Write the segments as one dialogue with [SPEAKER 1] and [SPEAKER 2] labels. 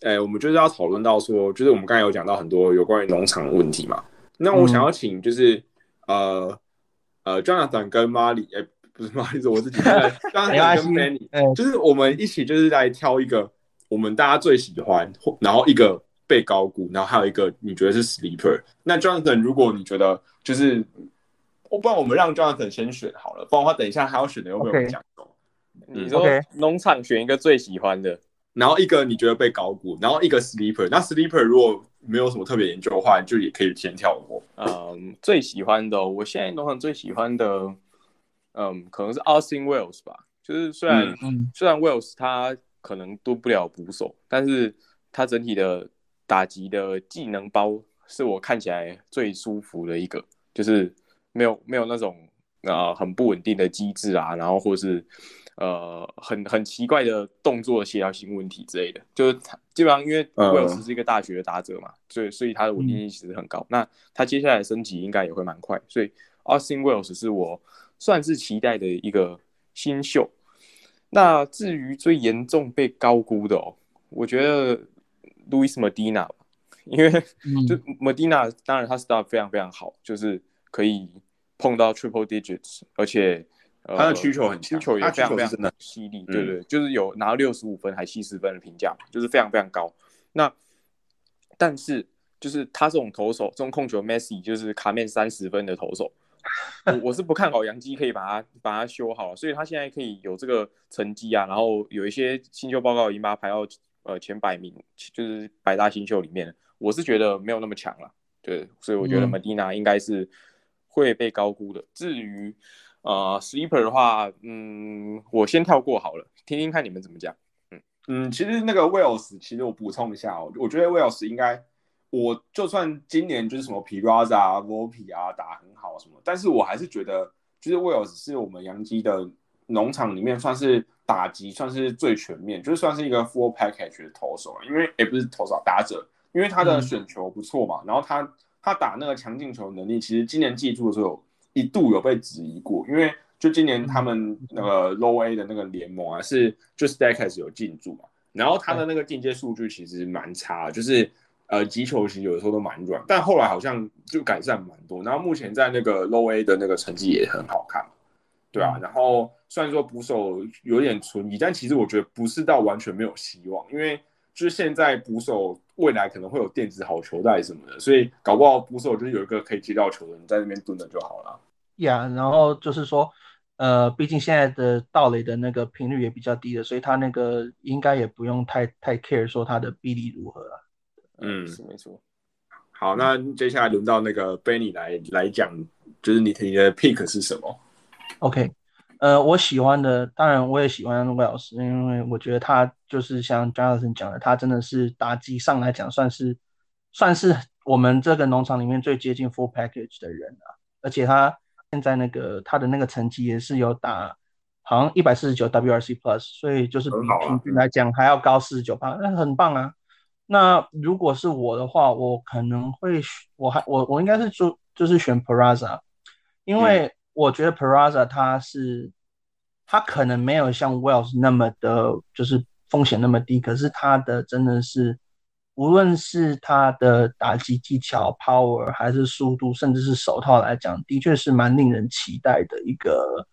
[SPEAKER 1] 哎，我们就是要讨论到说，就是我们刚才有讲到很多有关于农场的问题嘛。那我想要请就是呃呃，Jonathan 跟 Molly，哎，不是 Molly，是我自己，Jonathan 跟 Benny，就是我们一起就是来挑一个我们大家最喜欢，然后一个被高估，然后还有一个你觉得是 sleeper。那 Jonathan，如果你觉得就是我不然我们让 Jonathan 先选好了，不然的话等一下还要选的又被我们讲走。
[SPEAKER 2] 你说农场选一个最喜欢的。
[SPEAKER 1] 然后一个你觉得被高估，然后一个 sleeper。那 sleeper 如果没有什么特别研究的话，就也可以先跳过。
[SPEAKER 2] 嗯，最喜欢的，我现在农场最喜欢的，嗯，可能是 Austin Wells 吧。就是虽然虽然 Wells 他可能多不了捕手，但是他整体的打击的技能包是我看起来最舒服的一个，就是没有没有那种呃很不稳定的机制啊，然后或是。呃，很很奇怪的动作协调性问题之类的，就是他基本上因为威尔斯是一个大学的打者嘛，所以所以他的稳定性其实很高。那他接下来升级应该也会蛮快，所以 Austin Wells 是我算是期待的一个新秀。那至于最严重被高估的哦，我觉得 Louis Medina 吧，因为就 Medina 当然他 start 非常非常好，就是可以碰到 triple digits，而且。
[SPEAKER 1] 他的需求很
[SPEAKER 2] 需求也非常非常的犀利，对对，就是有拿到六十五分还七十分的评价，就是非常非常高。那但是就是他这种投手，这种控球 Messi 就是卡面三十分的投手，我我是不看好杨基可以把它把它修好，所以他现在可以有这个成绩啊，然后有一些新秀报告已经把他排到呃前百名，就是百大新秀里面，我是觉得没有那么强了，对，所以我觉得 Medina 应该是会被高估的。至于呃，sleeper 的话，嗯，我先跳过好了，听听看你们怎么讲。
[SPEAKER 1] 嗯嗯，其实那个 Wells，其实我补充一下哦，我觉得 Wells 应该，我就算今年就是什么 Piraza 啊、Volpe 啊打很好什么，但是我还是觉得，就是 Wells 是我们杨基的农场里面算是打击算是最全面，就是算是一个 full package 的投手，因为也不是投手打者，因为他的选球不错嘛，然后他他打那个强劲球能力，其实今年记住的时候。一度有被质疑过，因为就今年他们那个 Low A 的那个联盟啊，是就 Stackers 有进驻嘛，然后他的那个进阶数据其实蛮差，就是呃击球其实有的时候都蛮软，但后来好像就改善蛮多，然后目前在那个 Low A 的那个成绩也很好看，对啊，然后虽然说捕手有点存疑，但其实我觉得不是到完全没有希望，因为就是现在捕手。未来可能会有电子好球带什么的，所以搞不好捕手就是有一个可以接到球的你在那边蹲着就好了。
[SPEAKER 3] 呀，然后就是说，呃，毕竟现在的盗垒的那个频率也比较低的，所以他那个应该也不用太太 care 说他的臂力如何了。
[SPEAKER 1] 嗯，
[SPEAKER 2] 是没错。
[SPEAKER 1] 好，那接下来轮到那个 Benny 来来讲，就是你你的 pick 是什么
[SPEAKER 3] ？OK。呃，我喜欢的，当然我也喜欢魏老师，因为我觉得他就是像 Jonathan 讲的，他真的是打击上来讲算是算是我们这个农场里面最接近 full package 的人啊。而且他现在那个他的那个成绩也是有打，好像一百四十九 WRC plus，所以就是比平均来讲还要高四十九磅，那很棒啊。那如果是我的话，我可能会我还我我应该是就就是选 Peraza，因为。我觉得 Peraza 他是，他可能没有像 Wells 那么的，就是风险那么低，可是他的真的是，无论是他的打击技巧、power 还是速度，甚至是手套来讲，的确是蛮令人期待的一个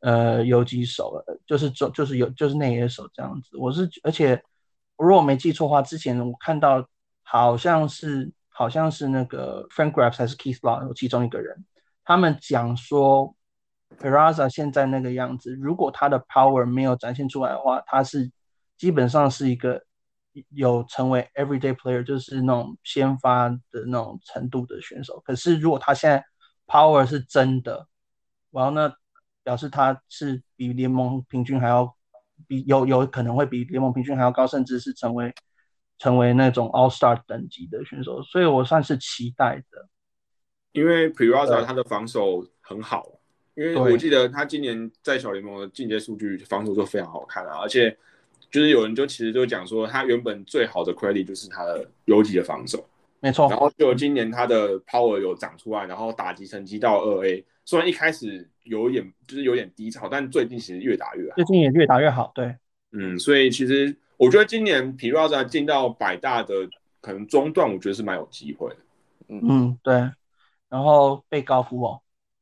[SPEAKER 3] 呃游击手，就是就就是有就是内野手这样子。我是而且如果我没记错的话，之前我看到好像是好像是那个 Frank Graves 还是 Keith Law 有其中一个人。他们讲说，Peraza 现在那个样子，如果他的 power 没有展现出来的话，他是基本上是一个有成为 everyday player，就是那种先发的那种程度的选手。可是如果他现在 power 是真的，然后呢，表示他是比联盟平均还要比有有可能会比联盟平均还要高，甚至是成为成为那种 all star 等级的选手。所以我算是期待的。
[SPEAKER 1] 因为 p i r a z a 他的防守很好，因为我记得他今年在小联盟的进阶数据防守就非常好看啊，而且就是有人就其实就讲说，他原本最好的 credit 就是他的游击的防守，
[SPEAKER 3] 没错。
[SPEAKER 1] 然后就今年他的 power 有长出来，然后打击成绩到二 A，虽然一开始有点就是有点低潮，但最近其实越打越好，
[SPEAKER 3] 最近也越打越好，对，
[SPEAKER 1] 嗯，所以其实我觉得今年皮拉扎进到百大的可能中段，我觉得是蛮有机会的。
[SPEAKER 3] 嗯，对。然后被高估哦，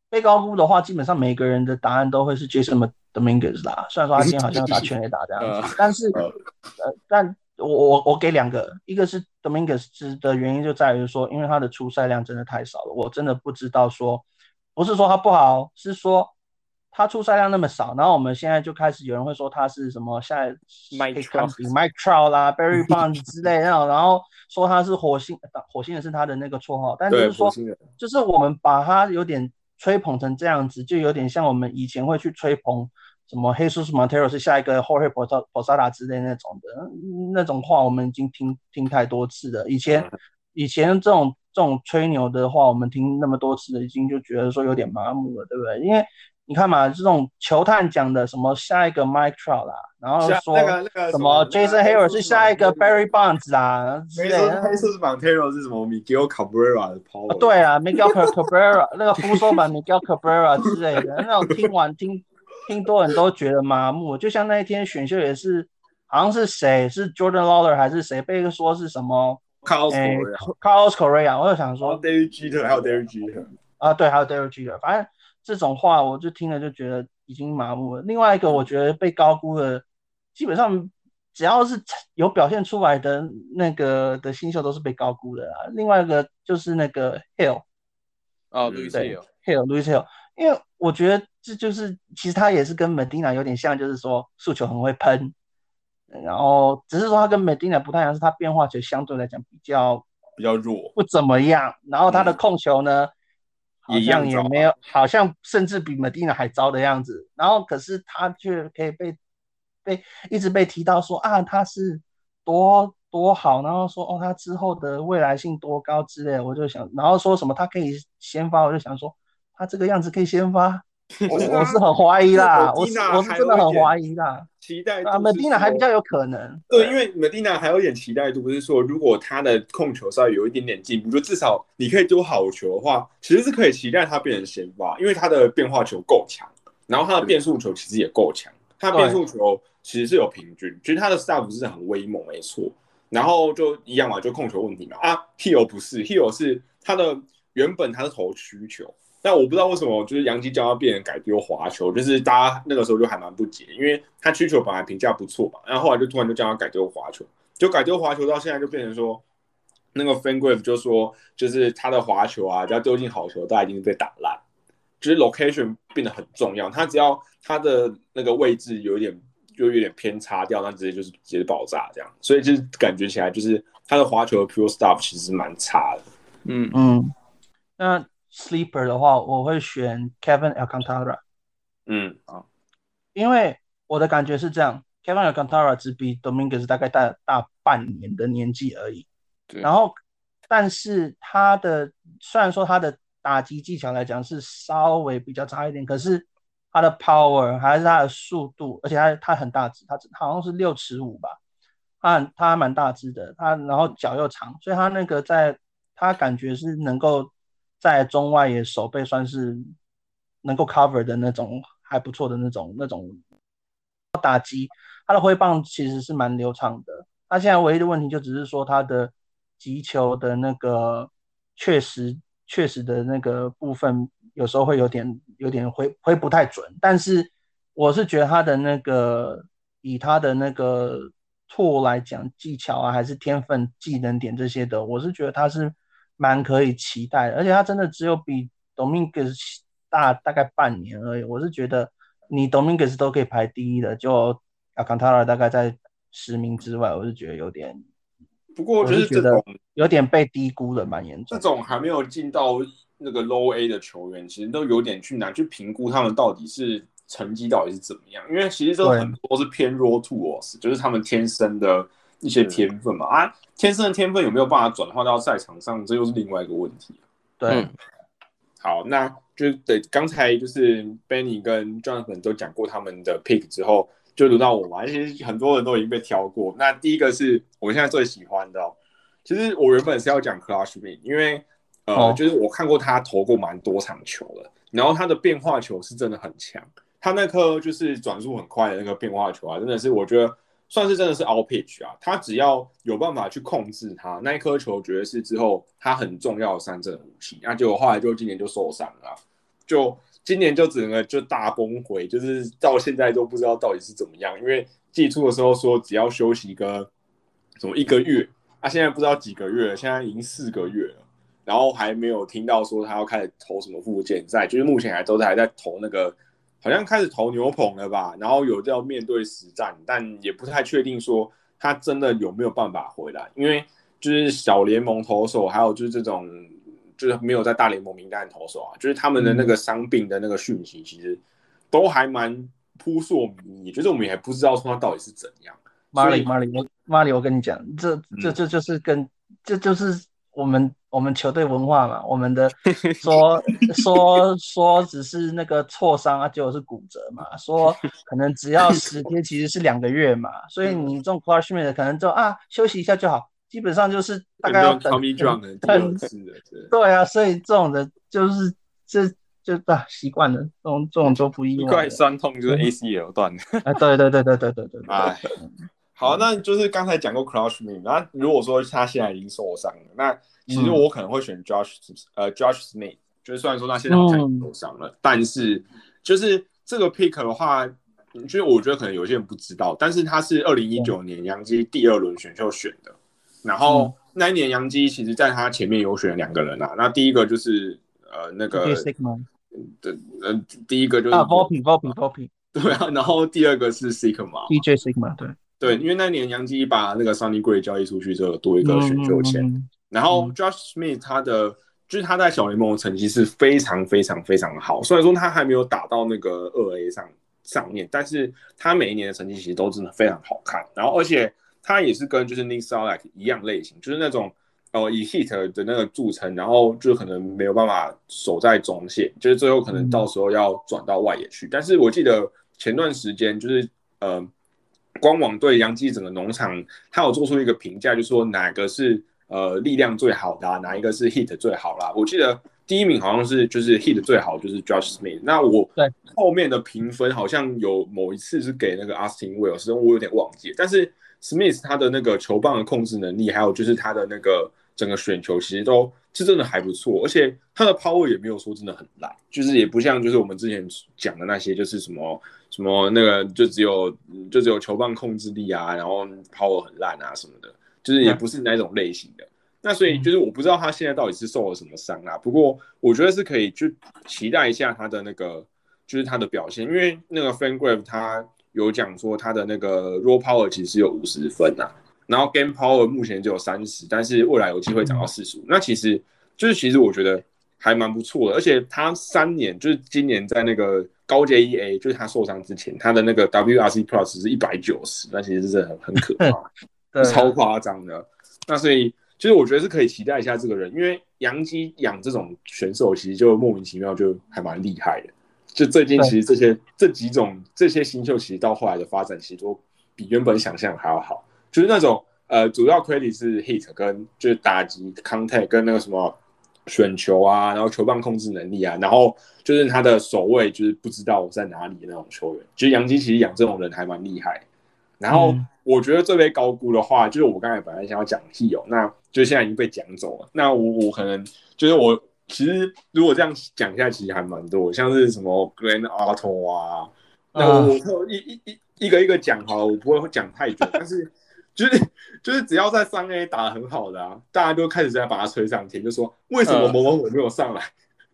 [SPEAKER 3] 被高估的话，基本上每个人的答案都会是 Jason Dominguez 啦。虽然说他今天好像要打全垒打这样子，但是呃，但我我我给两个，一个是 Dominguez 的原因就在于说，因为他的出赛量真的太少了，我真的不知道说，不是说他不好，是说。他出赛量那么少，然后我们现在就开始有人会说他是什么，现在 Mike Trout 啦，Barry Bonds 之类那种，然后说他是火星，火星人是他的那个绰号，但就是说，就是我们把他有点吹捧成这样子，就有点像我们以前会去吹捧什么 Jesus Montero 是下一个 Jorge Posada 之类那种的那种话，我们已经听听太多次了。以前以前这种这种吹牛的话，我们听那么多次了，已经就觉得说有点麻木了，对不对？因为你看嘛，这种球探讲的什么下一个 Mike Trout 啦，然后说什么 Jason Hayward 是下一个 Barry Bonds 啦，
[SPEAKER 1] 没错，黑色是什么 Miguel Cabrera 的 power，
[SPEAKER 3] 对啊，Miguel Cabrera 那个复收版 Miguel Cabrera 之类的，那种听完听听多人都觉得麻木，就像那一天选秀也是，好像是谁是 Jordan Lawler 还是谁被说是什么
[SPEAKER 1] Carlos
[SPEAKER 3] Carlos Correa，我就想说
[SPEAKER 1] Derek Jeter 还有 Derek Jeter
[SPEAKER 3] 啊，对，还有 Derek Jeter，反正。这种话我就听了就觉得已经麻木了。另外一个我觉得被高估的，基本上只要是有表现出来的那个的新秀都是被高估的啊。另外一个就是那个 Hill，
[SPEAKER 2] 哦，Louis
[SPEAKER 3] Hill，Hill，Louis Hill，因为我觉得这就是其实他也是跟 Medina 有点像，就是说诉求很会喷，然后只是说他跟 Medina 不太一样，是他变化球相对来讲比较
[SPEAKER 1] 比较弱，
[SPEAKER 3] 不怎么样。然后他的控球呢？也没有，好像甚至比 Medina 还糟的样子。然后可是他却可以被被一直被提到说啊，他是多多好，然后说哦，他之后的未来性多高之类。我就想，然后说什么他可以先发，我就想说他这个样子可以先发。我 我是很怀疑啦，我是我是真的很怀疑啦。
[SPEAKER 1] 期待
[SPEAKER 3] 啊，Medina 还比较有可能。
[SPEAKER 1] 对，因为 Medina 还有点期待度，不是说如果他的控球稍微有一点点进步，就至少你可以丢好球的话，其实是可以期待他变成先发，因为他的变化球够强，然后他的变速球其实也够强。他变速球其实是有平均，其实他的 staff 是很威猛，没错。然后就一样嘛，就控球问题嘛。啊，Hill 不是，Hill 是他的原本他是投曲球。但我不知道为什么，就是杨基将要变成改丢滑球，就是大家那个时候就还蛮不解，因为他曲球本来评价不错嘛，然后后来就突然就叫他改丢滑球，就改丢滑球到现在就变成说，那个 Fangrave 就说，就是他的滑球啊，只要丢进好球，大家已经被打烂，就是 location 变得很重要，他只要他的那个位置有一点就有点偏差掉，那直接就是直接爆炸这样，所以就是感觉起来就是他的滑球的 pure stuff 其实蛮差的，
[SPEAKER 3] 嗯。嗯，那。Sleeper 的话，我会选 Kevin Alcantara。
[SPEAKER 1] 嗯啊，
[SPEAKER 3] 因为我的感觉是这样，Kevin Alcantara 只比 Dominguez 大概大大半年的年纪而已。然后，但是他的虽然说他的打击技巧来讲是稍微比较差一点，可是他的 power 还是他的速度，而且他他很大只，他好像是六尺五吧，他他蛮大只的，他然后脚又长，所以他那个在他感觉是能够。在中外野手背算是能够 cover 的那种还不错的那种那种打击，他的挥棒其实是蛮流畅的。他现在唯一的问题就只是说他的击球的那个确实确实的那个部分有时候会有点有点挥挥不太准。但是我是觉得他的那个以他的那个拓来讲技巧啊还是天分技能点这些的，我是觉得他是。蛮可以期待，而且他真的只有比 Dominguez 大大概半年而已。我是觉得你 Dominguez 都可以排第一的，就 Alcantara 大概在十名之外，我是觉得有点。
[SPEAKER 1] 不过我是觉得
[SPEAKER 3] 有点被低估了，蛮严重。
[SPEAKER 1] 这种还没有进到那个 Low A 的球员，其实都有点去难去评估他们到底是成绩到底是怎么样，因为其实都很多是偏 Raw Tools，就是他们天生的。一些天分嘛啊，天生的天分有没有办法转化到赛场上，这又是另外一个问题
[SPEAKER 3] 对，
[SPEAKER 1] 好，那就对，刚才就是 Benny 跟 Jonathan 都讲过他们的 pick 之后，就轮到我嘛。其实很多人都已经被挑过。那第一个是我现在最喜欢的，其实我原本是要讲 Clash Me，因为呃，就是我看过他投过蛮多场球的，然后他的变化球是真的很强，他那颗就是转速很快的那个变化球啊，真的是我觉得。算是真的是 all pitch 啊。他只要有办法去控制他那一颗球，绝对是之后他很重要的三振武器。那结果后来就今年就受伤了，就今年就整个就大崩溃，就是到现在都不知道到底是怎么样。因为季初的时候说只要休息个什么一个月，啊，现在不知道几个月，现在已经四个月了。然后还没有听到说他要开始投什么附件赛，就是目前还都是还在投那个，好像开始投牛棚了吧。然后有要面对实战，但也不太确定说他真的有没有办法回来，因为就是小联盟投手，还有就是这种就是没有在大联盟名单的投手啊，就是他们的那个伤病的那个讯息，其实都还蛮扑朔迷离，就是我们也不知道说他到底是怎样。
[SPEAKER 3] 马里马里，我马里，我跟你讲，这这这就是跟这就是我们。我们球队文化嘛，我们的 说说说只是那个挫伤啊，结果是骨折嘛。说可能只要十天，其实是两个月嘛。所以你这种 crushman 的可能就啊休息一下就好，基本上就是大概要等。
[SPEAKER 1] 等
[SPEAKER 3] 对啊，所以这种的就是这就啊习惯了，这种这种就不意外。
[SPEAKER 2] 一块酸痛就是 ACL 断的。
[SPEAKER 3] 啊，对对对对对对对。
[SPEAKER 1] 哎，好，那就是刚才讲过 crushman，那如果说他现在已经受伤了，那。其实我可能会选 Josh，呃，Josh Smith，就是虽然说他现在好像受伤了，但是就是这个 pick 的话，就是我觉得可能有些人不知道，但是他是二零一九年杨基第二轮选秀选的，然后那一年杨基其实在他前面有选两个人啊，那第一个就是呃那个，对，呃第一个就是
[SPEAKER 3] 啊 v o p i v o p i v o p i
[SPEAKER 1] 对啊，然后第二个是 Sigma，DJ
[SPEAKER 3] Sigma，对
[SPEAKER 1] 对，因为那年杨基把那个 Sunny Gray 交易出去之后，多一个选秀签。然后 Josh Smith 他的就是他在小联盟的成绩是非常非常非常好，虽然说他还没有打到那个二 A 上上面，但是他每一年的成绩其实都真的非常好看。然后而且他也是跟就是 Nick k 一样类型，就是那种呃以 hit 的那个著称，然后就可能没有办法守在中线，就是最后可能到时候要转到外野去。但是我记得前段时间就是呃官网对杨基整个农场，他有做出一个评价，就说哪个是。呃，力量最好的哪一个是 hit 最好啦？我记得第一名好像是就是 hit 最好就是 Josh Smith。那我
[SPEAKER 3] 对
[SPEAKER 1] 后面的评分好像有某一次是给那个 Austin Wells，我有点忘记。但是 Smith 他的那个球棒的控制能力，还有就是他的那个整个选球，其实都是真的还不错。而且他的 power 也没有说真的很烂，就是也不像就是我们之前讲的那些，就是什么什么那个就只有就只有球棒控制力啊，然后 power 很烂啊什么的。就是也不是那种类型的，那所以就是我不知道他现在到底是受了什么伤啊。不过我觉得是可以去期待一下他的那个，就是他的表现，因为那个 Fangraph 他有讲说他的那个 Raw Power 其实有五十分呐，然后 Game Power 目前只有三十，但是未来有机会涨到四十五。那其实就是其实我觉得还蛮不错的，而且他三年就是今年在那个高阶 EA，就是他受伤之前，他的那个 WRC Plus 是一百九十，那其实是很很可怕。超夸张的，那所以其实我觉得是可以期待一下这个人，因为杨基养这种选手其实就莫名其妙就还蛮厉害的。就最近其实这些这几种这些新秀，其实到后来的发展其实都比原本想象还要好。就是那种呃，主要 credit 是 hit 跟就是打击 contact 跟那个什么选球啊，然后球棒控制能力啊，然后就是他的守卫就是不知道在哪里的那种球员。其实杨基其实养这种人还蛮厉害。然后我觉得最被高估的话，就是我刚才本来想要讲 He 哦，那就现在已经被讲走了。那我我可能就是我其实如果这样讲一下，其实还蛮多，像是什么 Grand Auto 啊，那我一一一一个一个讲好了，我不会讲太久，但是就是 就是只要在三 A 打的很好的啊，大家都开始在把他吹上天，就说为什么某某某没有上来。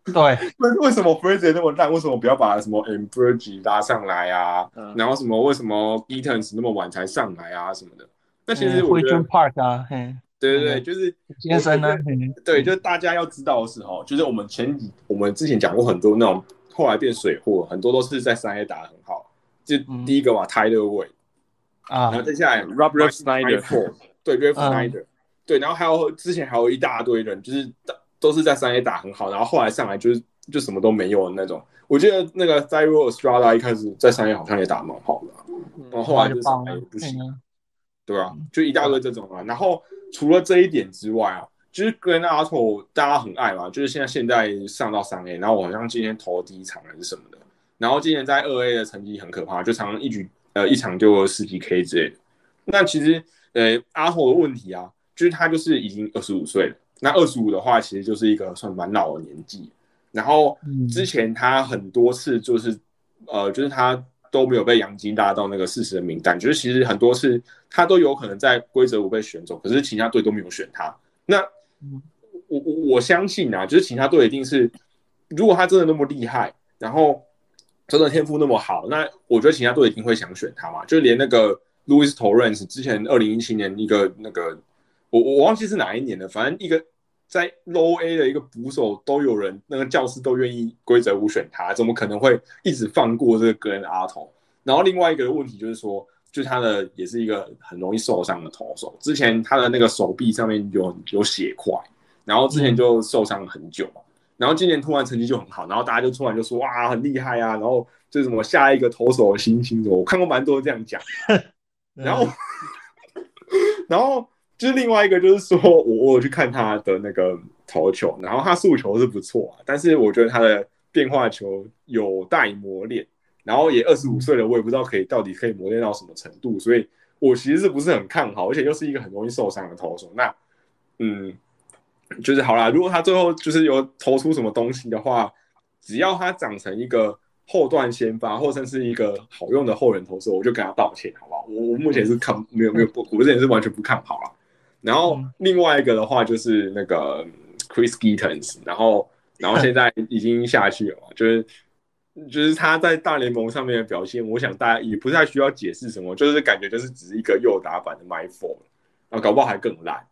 [SPEAKER 3] 对，
[SPEAKER 1] 为为什么 Fraser 那么烂？为什么不要把什么 e m b r g e 拉上来啊？然后什么为什么 Eaton's 那么晚才上来啊？什么的？那其实我觉得
[SPEAKER 3] Park 啊，嘿，
[SPEAKER 1] 对对对，就是
[SPEAKER 3] 先生呢，
[SPEAKER 1] 对，就是大家要知道的时候，就是我们前几我们之前讲过很多那种后来变水货，很多都是在三 A 打的很好。就第一个嘛，Tyler Way 啊，然后接下来
[SPEAKER 2] Robert Snyder，
[SPEAKER 1] 对 r o b e r Snyder，对，然后还有之前还有一大堆人，就是。都是在三 A 打很好，然后后来上来就是就什么都没有的那种。我记得那个 Zyro Strada 一开始在三 A 好像也打蛮好的，然后后来就上来不行，对啊？就一大堆这种啊。然后除了这一点之外啊，就是 Grand a t o 大家很爱嘛，就是现在现在上到三 A，然后我好像今天投第一场还是什么的，然后今年在二 A 的成绩很可怕，就常常一局呃一场就十几 K 之类的。那其实呃阿后的问题啊，就是他就是已经二十五岁了。那二十五的话，其实就是一个算蛮老的年纪。然后之前他很多次就是呃，就是他都没有被杨金拉到那个四十的名单，就是其实很多次他都有可能在规则五被选走，可是其他队都没有选他。那我我我相信啊，就是其他队一定是，如果他真的那么厉害，然后真的天赋那么好，那我觉得其他队一定会想选他嘛。就连那个 Louis Torrens 之前二零一七年一个那个。我我忘记是哪一年了，反正一个在 Low A 的一个捕手都有人，那个教师都愿意规则五选他，怎么可能会一直放过这个个人的阿头？然后另外一个问题就是说，就他的也是一个很容易受伤的投手，之前他的那个手臂上面有有血块，然后之前就受伤了很久嘛，然后今年突然成绩就很好，然后大家就突然就说哇很厉害啊，然后就什么下一个投手的新星，我看过蛮多这样讲，然 后然后。就是另外一个，就是说我我去看他的那个投球，然后他速球是不错啊，但是我觉得他的变化球有待磨练，然后也二十五岁了，我也不知道可以到底可以磨练到什么程度，所以我其实是不是很看好，而且又是一个很容易受伤的投手，那嗯，就是好啦，如果他最后就是有投出什么东西的话，只要他长成一个后段先发，或者是一个好用的后人投手，我就跟他道歉，好不好？我我目前是看没有没有不，我之前是完全不看好了。然后另外一个的话就是那个 Chris Gittens，然后然后现在已经下去了，就是就是他在大联盟上面的表现，我想大家也不太需要解释什么，就是感觉就是只是一个右打版的 My Four，然后搞不好还更烂，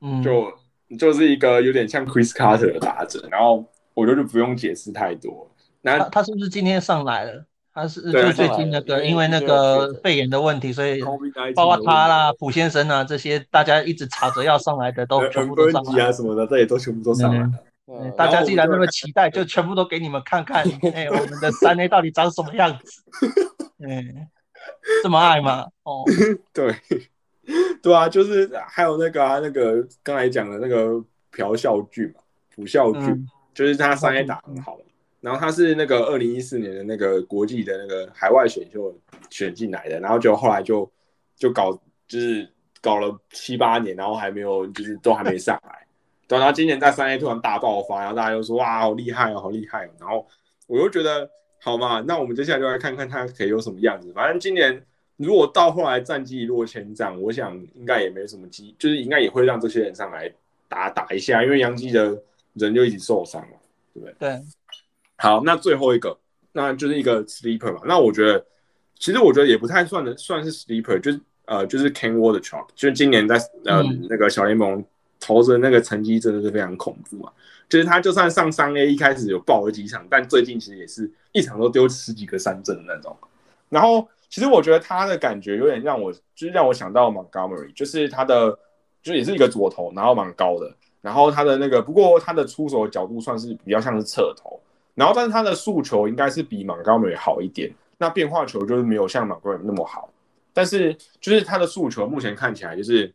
[SPEAKER 3] 嗯，
[SPEAKER 1] 就就是一个有点像 Chris Carter 的打者，然后我觉得就不用解释太多。那
[SPEAKER 3] 他是不是今天上来了？他是就最近那个，因为那个肺炎的问题，所以包括他啦、普先生啊这些，大家一直吵着要上来的都全部都上来
[SPEAKER 1] 啊什么的，这也都全部都上来了。
[SPEAKER 3] 大家既然那么期待，就全部都给你们看看，哎，我们的三 A 到底长什么样子？嗯，这么爱吗？哦，
[SPEAKER 1] 对，对啊，就是还有那个啊，那个刚才讲的那个朴孝俊嘛，朴孝俊，就是他三 A 打很好。然后他是那个二零一四年的那个国际的那个海外选秀选进来的，然后就后来就就搞就是搞了七八年，然后还没有就是都还没上来，对，然后今年在三 A 突然大爆发，然后大家又说哇好厉害哦，好厉害哦，然后我又觉得好嘛，那我们接下来就来看看他可以有什么样子。反正今年如果到后来战绩一落千丈，我想应该也没什么机，就是应该也会让这些人上来打打一下，因为杨基的人就一直受伤了，对不对？
[SPEAKER 3] 对。
[SPEAKER 1] 好，那最后一个，那就是一个 sleeper 嘛。那我觉得，其实我觉得也不太算的，算是 sleeper，就是呃，就是 Ken Ward 的 Chalk，就是今年在呃那个小联盟投的那个成绩真的是非常恐怖啊。就是他就算上三 A 一开始有爆了几场，但最近其实也是一场都丢十几个三振的那种。然后其实我觉得他的感觉有点让我，就是让我想到 Montgomery，就是他的就也是一个左投，然后蛮高的，然后他的那个不过他的出手角度算是比较像是侧投。然后，但是他的速球应该是比 Montgomery 好一点，那变化球就是没有像马高梅那么好。但是，就是他的速球目前看起来就是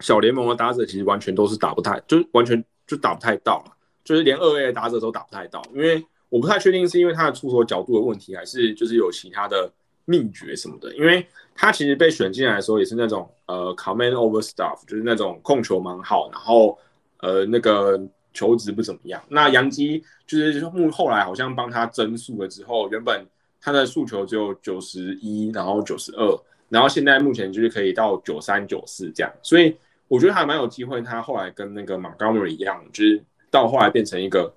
[SPEAKER 1] 小联盟的打者其实完全都是打不太，就是完全就打不太到，就是连二 A 的打者都打不太到。因为我不太确定是因为他的出手角度的问题，还是就是有其他的秘诀什么的。因为他其实被选进来的时候也是那种呃 command over stuff，就是那种控球蛮好，然后呃那个。球值不怎么样，那杨基就是目后来好像帮他增速了之后，原本他的速球只有九十一，然后九十二，然后现在目前就是可以到九三九四这样，所以我觉得还蛮有机会。他后来跟那个 Montgomery 一样，就是到后来变成一个，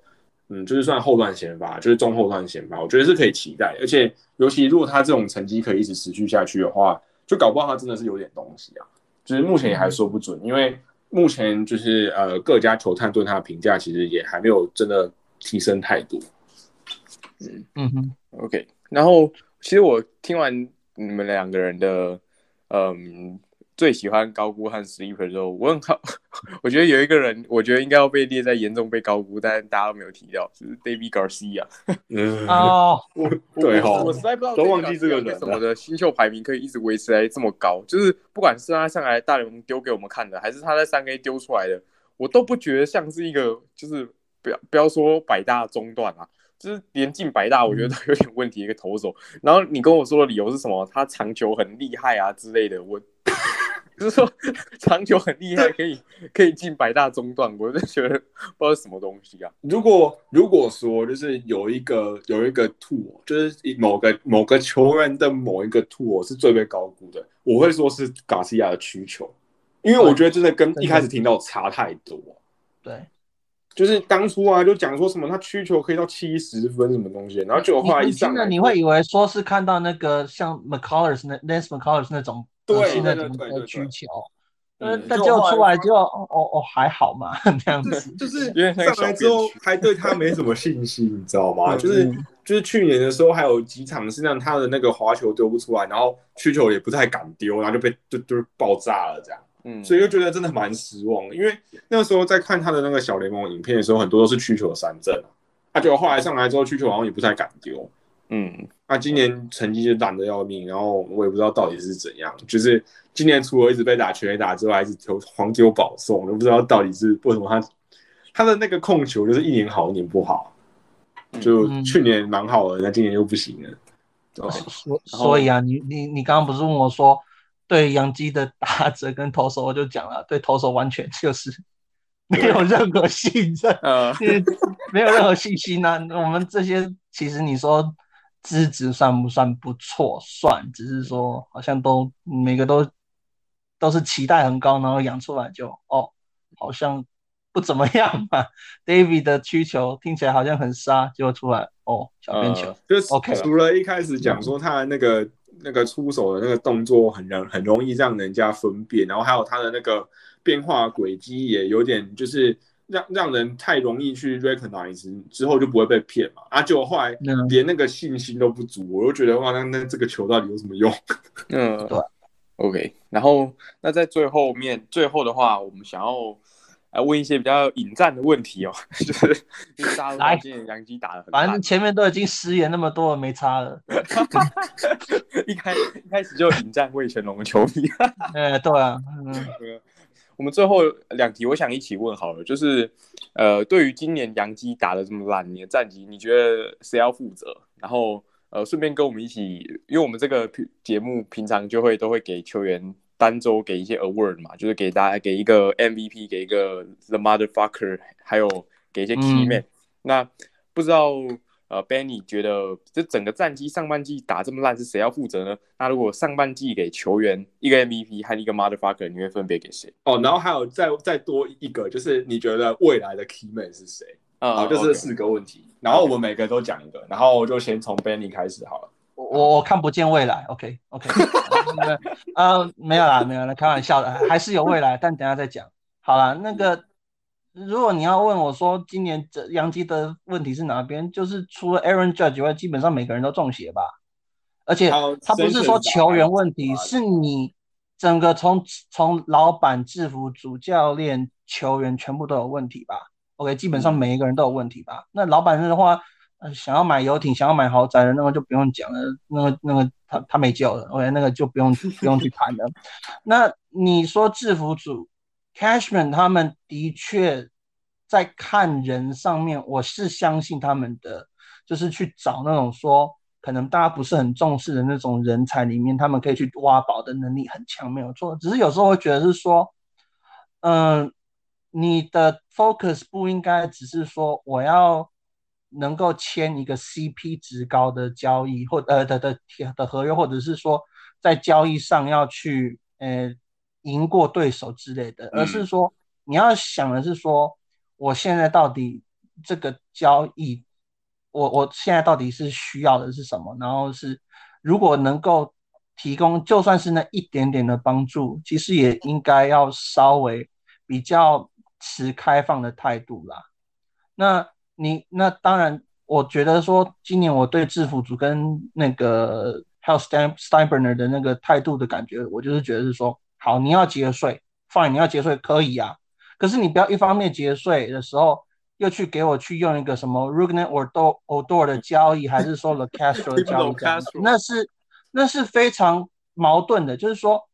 [SPEAKER 1] 嗯，就是算后段先发，就是中后段先发，我觉得是可以期待。而且尤其如果他这种成绩可以一直持续下去的话，就搞不好他真的是有点东西啊，就是目前也还说不准，因为。目前就是呃，各家球探对他的评价其实也还没有真的提升太多。
[SPEAKER 3] 嗯嗯哼
[SPEAKER 2] ，OK。然后其实我听完你们两个人的嗯。最喜欢高估和 sleeper 之后，我很好，我觉得有一个人，我觉得应该要被列在严重被高估，但是大家都没有提到，就是 David Garcia。
[SPEAKER 1] 嗯
[SPEAKER 3] 哦，
[SPEAKER 1] 对哈，
[SPEAKER 2] 我实在不知道
[SPEAKER 1] 都忘记这个
[SPEAKER 2] 人什么的新秀排名可以一直维持在这么高，就是不管是他上来大联盟丢给我们看的，还是他在三 A 丢出来的，我都不觉得像是一个，就是不要不要说百大中段啊。就是连进百大，我觉得都有点问题一个投手。然后你跟我说的理由是什么？他长球很厉害啊之类的，我就是说长球很厉害，可以可以进百大中段，我就觉得不知道是什么东西啊。
[SPEAKER 1] 如果如果说就是有一个有一个 tool，就是某个某个球员的某一个 tool 是最被高估的，我会说是卡西亚的需求，因为我觉得真的跟一开始听到差太多。
[SPEAKER 3] 对，
[SPEAKER 1] 就是当初啊，就讲说什么他需求可以到七十分什么东西，然后就后来一上来，
[SPEAKER 3] 你会以为说是看到那个像 McCullers 那 Lance McCullers 那种。
[SPEAKER 1] 对
[SPEAKER 3] 对
[SPEAKER 1] 对对
[SPEAKER 3] 需求，嗯，但就出来就哦哦还好嘛，这样子，
[SPEAKER 1] 就是上来之后还对他没什么信心，你知道吗？就是就是去年的时候还有几场是让他的那个滑球丢不出来，然后曲球也不太敢丢，然后就被就就爆炸了这样，嗯，所以就觉得真的蛮失望，因为那个时候在看他的那个小联盟影片的时候，很多都是曲球三振啊，他就后来上来之后曲球好像也不太敢丢。嗯，那今年成绩就烂的要命，然后我也不知道到底是怎样。就是今年除了一直被打全垒打之外，还是丢黄丢保送，都不知道到底是为什么他他的那个控球就是一年好一年不好，就去年蛮好的，那今年又不行了。
[SPEAKER 3] 所所以啊，你你你刚刚不是问我说对杨基的打者跟投手，我就讲了，对投手完全就是没有任何信任，呃，没有任何信心呢。我们这些其实你说。资质算不算不错？算，只是说好像都每个都都是期待很高，然后养出来就哦，好像不怎么样嘛。David 的需求听起来好像很杀，结果出来哦，小边球。
[SPEAKER 1] 就是 OK。除了一开始讲说他的那个那个出手的那个动作很容很容易让人家分辨，然后还有他的那个变化轨迹也有点就是。让让人太容易去 recognize 之后就不会被骗嘛？啊，就后来连那个信心都不足，我就觉得哇，那那这个球到底有什么用？
[SPEAKER 2] 嗯，对，OK。然后那在最后面最后的话，我们想要来问一些比较引战的问题哦，就是来，今年杨基打的很，
[SPEAKER 3] 反正前面都已经失言那么多了，没差了。
[SPEAKER 2] 一开一开始就引战魏全龙的球迷，
[SPEAKER 3] 哎，对啊，嗯。
[SPEAKER 2] 我们最后两题，我想一起问好了，就是，呃，对于今年杨基打的这么烂，你的战绩，你觉得谁要负责？然后，呃，顺便跟我们一起，因为我们这个节目平常就会都会给球员单周给一些 award 嘛，就是给大家给一个 MVP，给一个 the motherfucker，还有给一些 key man。那不知道。呃，Benny 觉得这整个战绩上半季打这么烂，是谁要负责呢？那如果上半季给球员一个 MVP 和一个 Motherfucker，你会分别给谁？
[SPEAKER 1] 哦，然后还有再再多一个，就是你觉得未来的 Keyman 是谁？好，就是四个问题，然后我们每个都讲一个，然后我就先从 Benny 开始好了。
[SPEAKER 3] 我我看不见未来，OK OK，呃，没有啦，没有啦，开玩笑的，还是有未来，但等下再讲。好了，那个。如果你要问我说今年这杨基的问题是哪边，就是除了 Aaron Judge 以外，基本上每个人都中邪吧。而且他不是说球员问题，是你整个从从老板、制服主教练、球员全部都有问题吧？OK，基本上每一个人都有问题吧。那老板的话，想要买游艇、想要买豪宅的那个就不用讲了，那个那个他他没救了。OK，那个就不用不用去谈了。那你说制服组？Cashman 他们的确在看人上面，我是相信他们的，就是去找那种说可能大家不是很重视的那种人才里面，他们可以去挖宝的能力很强，没有错。只是有时候会觉得是说，嗯，你的 focus 不应该只是说我要能够签一个 CP 值高的交易或呃的的的合约，或者是说在交易上要去呃。赢过对手之类的，而是说你要想的是说，我现在到底这个交易，我我现在到底是需要的是什么？然后是如果能够提供，就算是那一点点的帮助，其实也应该要稍微比较持开放的态度啦。那你那当然，我觉得说今年我对制服组跟那个还有 Stein Steinbrenner 的那个态度的感觉，我就是觉得是说。好，你要节税，fine，你要节税可以啊，可是你不要一方面节税的时候，又去给我去用一个什么 Rugnet or Do Odor 的交易，还是说 The Castro 的交易，那是那是非常矛盾的。就是说，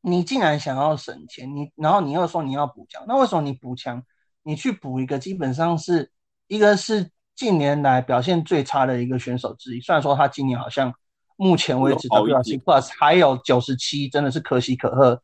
[SPEAKER 3] 你竟然想要省钱，你然后你又说你要补强，那为什么你补强，你去补一个基本上是一个是近年来表现最差的一个选手之一，虽然说他今年好像。目前为止，W R C Plus 还有九十七，真的是可喜可贺。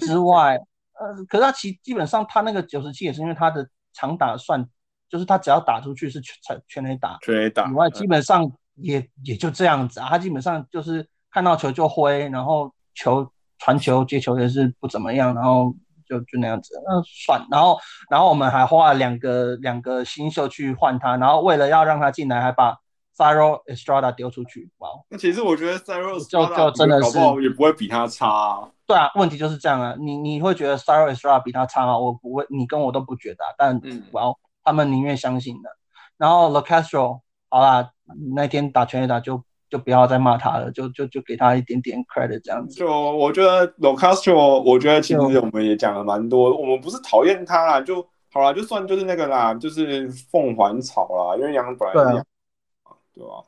[SPEAKER 3] 之外，呃，可是他其基本上他那个九十七也是因为他的长打算，就是他只要打出去是全全垒打，
[SPEAKER 1] 全垒打
[SPEAKER 3] 以外，基本上也也就这样子啊。他基本上就是看到球就挥，然后球传球接球也是不怎么样，然后就就那样子，那算。然后然后我们还花了两个两个新秀去换他，然后为了要让他进来，还把。Cyril Estrada 丢出去，哇！
[SPEAKER 1] 那其实我觉得 Cyril
[SPEAKER 3] 就就真的是
[SPEAKER 1] 也不会比他差。
[SPEAKER 3] 对啊，问题就是这样啊。你你会觉得 Cyril Estrada 比他差吗？我不会，你跟我都不觉得。但哇，他们宁愿相信的。然后 l o Castro，好啦，那天打全垒打就就不要再骂他了，就就就给他一点点 credit 这样子。
[SPEAKER 1] 就我觉得 l o Castro，我觉得其实我们也讲了蛮多，我们不是讨厌他啦，就好啦，就算就是那个啦，就是凤凰草啦，因为杨本来。对吧？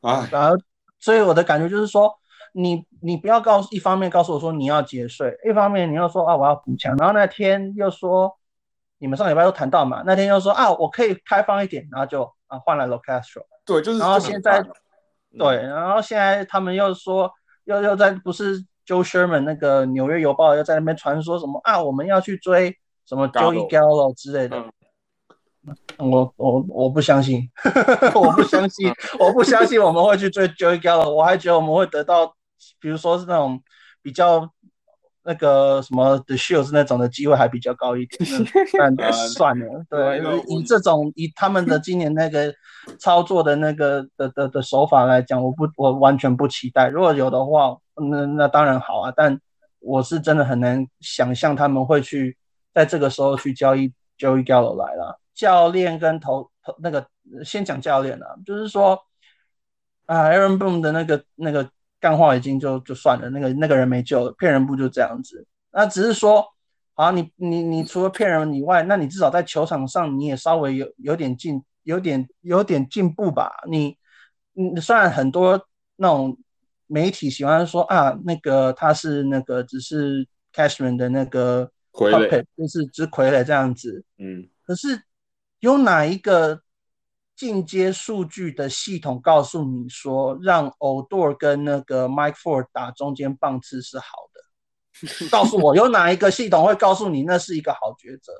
[SPEAKER 1] 啊，
[SPEAKER 3] 然后，所以我的感觉就是说，你你不要告诉一方面告诉我说你要节税，一方面你又说啊我要补强，然后那天又说你们上礼拜都谈到嘛，那天又说啊我可以开放一点，然后就啊换来了 Castro，
[SPEAKER 1] 对，就是，
[SPEAKER 3] 然后现在对，然后现在他们又说又又在不是 Joe Sherman 那个纽约邮报又在那边传说什么啊我们要去追什么 Joey Gallo 之类的。我我我不相信，我不相信，我不相信我们会去追 Joey Gallo，我还觉得我们会得到，比如说是那种比较那个什么 The Shields 那种的机会还比较高一点，但算了，对，以这种以他们的今年那个操作的那个的的的手法来讲，我不我完全不期待，如果有的话，那那当然好啊，但我是真的很难想象他们会去在这个时候去交易 Joey Gallo 来了。教练跟投投那个先讲教练了，就是说啊，Aaron Boone 的那个那个干话已经就就算了，那个那个人没救了，骗人不就这样子？那只是说，啊，你你你除了骗人以外，那你至少在球场上你也稍微有有点进，有点有点进步吧？你你虽然很多那种媒体喜欢说啊，那个他是那个只是 Cashman 的那个
[SPEAKER 1] 傀儡，
[SPEAKER 3] 就是只傀儡这样子，
[SPEAKER 1] 嗯，
[SPEAKER 3] 可是。有哪一个进阶数据的系统告诉你说，让 Odor 跟那个 Mike Ford 打中间棒次是好的？告诉我，有哪一个系统会告诉你那是一个好抉择？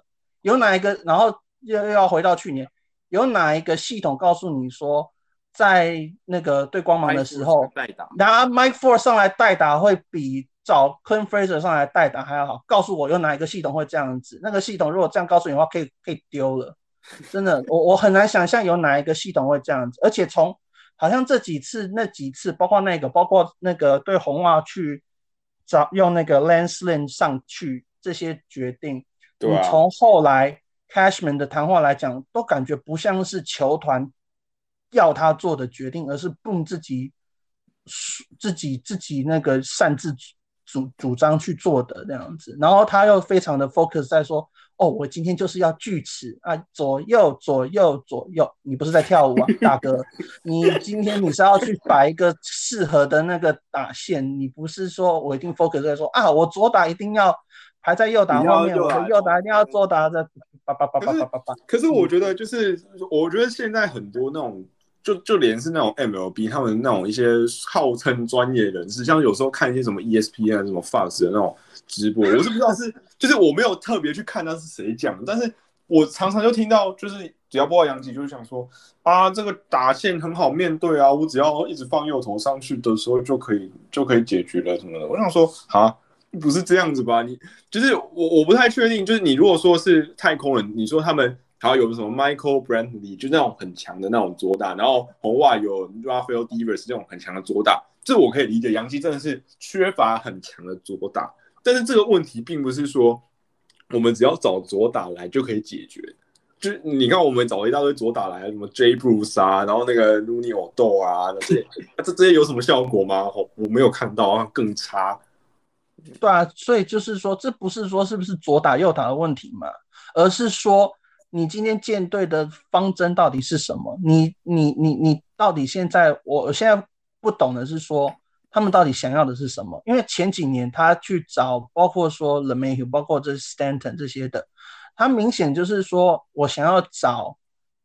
[SPEAKER 3] 有哪一个？然后又又要回到去年，有哪一个系统告诉你说，在那个对光芒的时候，拿 Mike Ford 上来代打会比找 Clint Fraser 上来代打还要好？告诉我，有哪一个系统会这样子？那个系统如果这样告诉你的话，可以可以丢了。真的，我我很难想象有哪一个系统会这样子，而且从好像这几次那几次，包括那个，包括那个对红袜去找用那个 Lance Lynn 上去这些决定，
[SPEAKER 1] 你
[SPEAKER 3] 从后来 Cashman 的谈话来讲，都感觉不像是球团要他做的决定，而是 Boom 自己自己自己那个擅自主主张去做的那样子，然后他又非常的 focus 在说。哦，我今天就是要锯齿啊，左右左右左右，你不是在跳舞啊，大哥，你今天你是要去摆一个适合的那个打线，你不是说我一定 focus 在说啊，我左打一定要排在右打后面，我右打一定要左打在叭叭叭叭叭叭叭。
[SPEAKER 1] 可是我觉得就是，我觉得现在很多那种，就就连是那种 MLB 他们那种一些号称专业人士，像有时候看一些什么 ESPN 什么 Fox 的那种直播，我是不知道是。就是我没有特别去看他是谁讲，但是我常常就听到，就是只要播到杨吉，就是想说啊，这个打线很好面对啊，我只要一直放右头上去的时候就可以就可以解决了什么的。我想说啊，不是这样子吧？你就是我我不太确定，就是你如果说是太空人，你说他们还有什么 Michael Brantley，就那种很强的那种左打，然后红袜有 Rafael Devers 这种很强的左打，这我可以理解。杨基真的是缺乏很强的左打。但是这个问题并不是说我们只要找左打来就可以解决，就你看我们找一大堆左打来，什么 J Bruce 啊，然后那个 l u n i o d o 啊，这些这这些有什么效果吗？我我没有看到，更差。
[SPEAKER 3] 对啊，所以就是说，这不是说是不是左打右打的问题嘛，而是说你今天舰队的方针到底是什么？你你你你到底现在我现在不懂的是说。他们到底想要的是什么？因为前几年他去找，包括说 l e m a y 包括这 Stanton 这些的，他明显就是说我想要找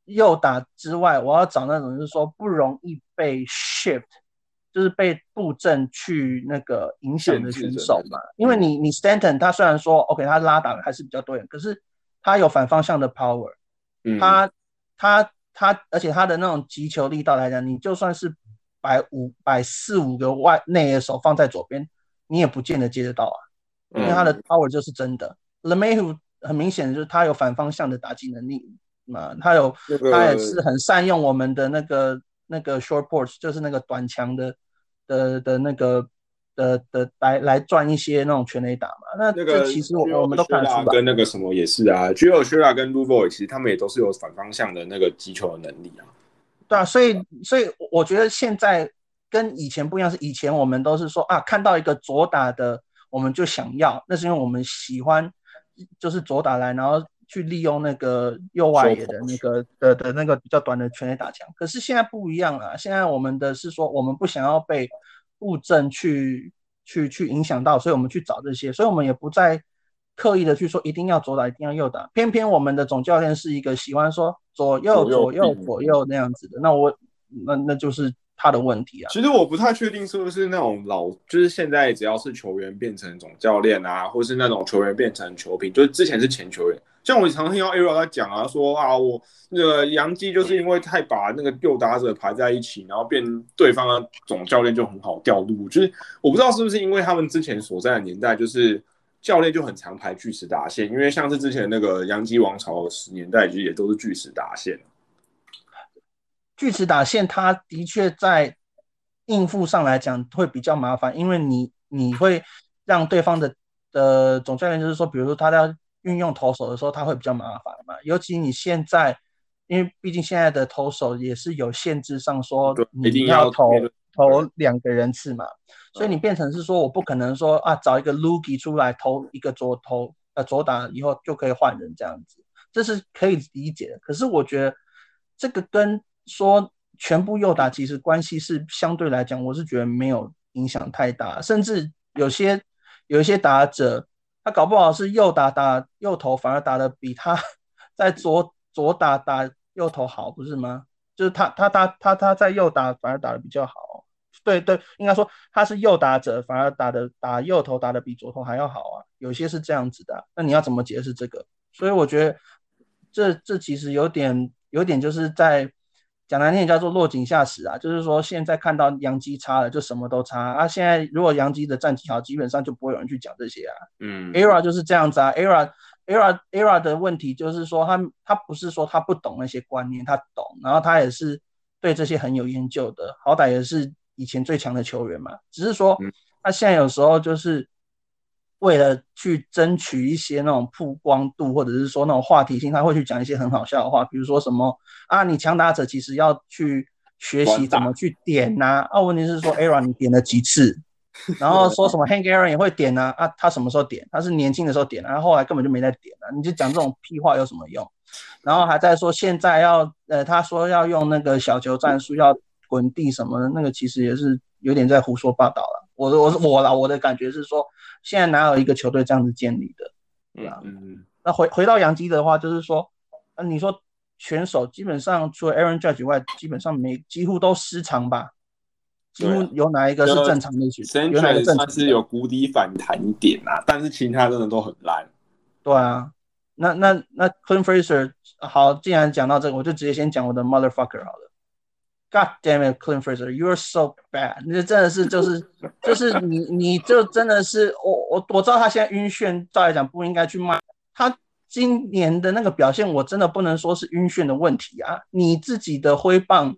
[SPEAKER 3] 右打之外，我要找那种就是说不容易被 shift 就是被布阵去那个影响的选手嘛。因为你你 Stanton 他虽然说 OK 他拉打还是比较多人，可是他有反方向的 power，他他他而且他的那种击球力道来讲，你就算是摆五摆四五个外内野手放在左边，你也不见得接得到啊。因为他的 power 就是真的。Le Mayu 很明显就是他有反方向的打击能力嘛，他有他也是很善用我们的那个。那个 short porch 就是那个短墙的的的那个的的来来赚一些那种全垒打嘛。那
[SPEAKER 1] 这个
[SPEAKER 3] 其实我我们都看出来，
[SPEAKER 1] 跟那个什么也是啊 j o e s h a 跟 l u v o 其实他们也都是有反方向的那个击球的能力啊。
[SPEAKER 3] 对啊，所以所以我觉得现在跟以前不一样，是以前我们都是说啊，看到一个左打的我们就想要，那是因为我们喜欢就是左打来，然后。去利用那个右外野的那个的的那个比较短的全垒打墙，可是现在不一样了。现在我们的是说，我们不想要被布阵去去去影响到，所以我们去找这些，所以我们也不再刻意的去说一定要左打，一定要右打。偏偏我们的总教练是一个喜欢说左右左右左右那样子的，那我那那就是。他的问题啊，
[SPEAKER 1] 其实我不太确定是不是那种老，就是现在只要是球员变成总教练啊，或是那种球员变成球评，就是之前是前球员，像我常听到 Aro 在讲啊，说啊，我那个杨基就是因为太把那个右打者排在一起，然后变对方的总教练就很好调度，就是我不知道是不是因为他们之前所在的年代，就是教练就很常排巨石打线，因为像是之前那个杨基王朝十年代，其实也都是巨石打线。
[SPEAKER 3] 锯齿打线，它的确在应付上来讲会比较麻烦，因为你你会让对方的的总教练就是说，比如说他在运用投手的时候，他会比较麻烦嘛。尤其你现在，因为毕竟现在的投手也是有限制上说，你一定要投投两个人次嘛，所以你变成是说我不可能说啊找一个 Luki 出来投一个左投呃左打以后就可以换人这样子，这是可以理解的。可是我觉得这个跟说全部右打其实关系是相对来讲，我是觉得没有影响太大，甚至有些有一些打者，他搞不好是右打打右投，反而打的比他 在左左打打右投好，不是吗？就是他他他他他在右打反而打的比较好，对对，应该说他是右打者，反而打的打右投打的比左投还要好啊，有些是这样子的，那你要怎么解释这个？所以我觉得这这其实有点有点就是在。讲难听点叫做落井下石啊，就是说现在看到杨基差了，就什么都差啊。现在如果杨基的战绩好，基本上就不会有人去讲这些啊。嗯，ERA 就是这样子啊。ERA，ERA，ERA 的问题就是说他他不是说他不懂那些观念，他懂，然后他也是对这些很有研究的，好歹也是以前最强的球员嘛。只是说他现在有时候就是。为了去争取一些那种曝光度，或者是说那种话题性，他会去讲一些很好笑的话，比如说什么啊，你强打者其实要去学习怎么去点呐。啊，问题是说，Aaron 你点了几次？然后说什么 Hank Aaron 也会点呐？啊，他什么时候点？他是年轻的时候点，然后后来根本就没在点了。你就讲这种屁话有什么用？然后还在说现在要呃，他说要用那个小球战术，要滚地什么的，那个其实也是有点在胡说八道了。我我我啦，我的感觉是说。现在哪有一个球队这样子建立的，对吧？嗯嗯，那回回到杨基的话，就是说，啊，你说选手基本上除了 Aaron Judge 以外，基本上没几乎都失常吧？几乎有哪一个是正常的选手？有哪个正常
[SPEAKER 1] 是有谷底反弹点啊？但是其他真的都很烂。
[SPEAKER 3] 对啊，那那那 Clint Fraser 好，既然讲到这个，我就直接先讲我的 Motherfucker 好了。God damn it, Clint Fraser, you're so bad！你真的是就是就是你你就真的是我我我知道他现在晕眩，照来讲不应该去骂他今年的那个表现，我真的不能说是晕眩的问题啊！你自己的挥棒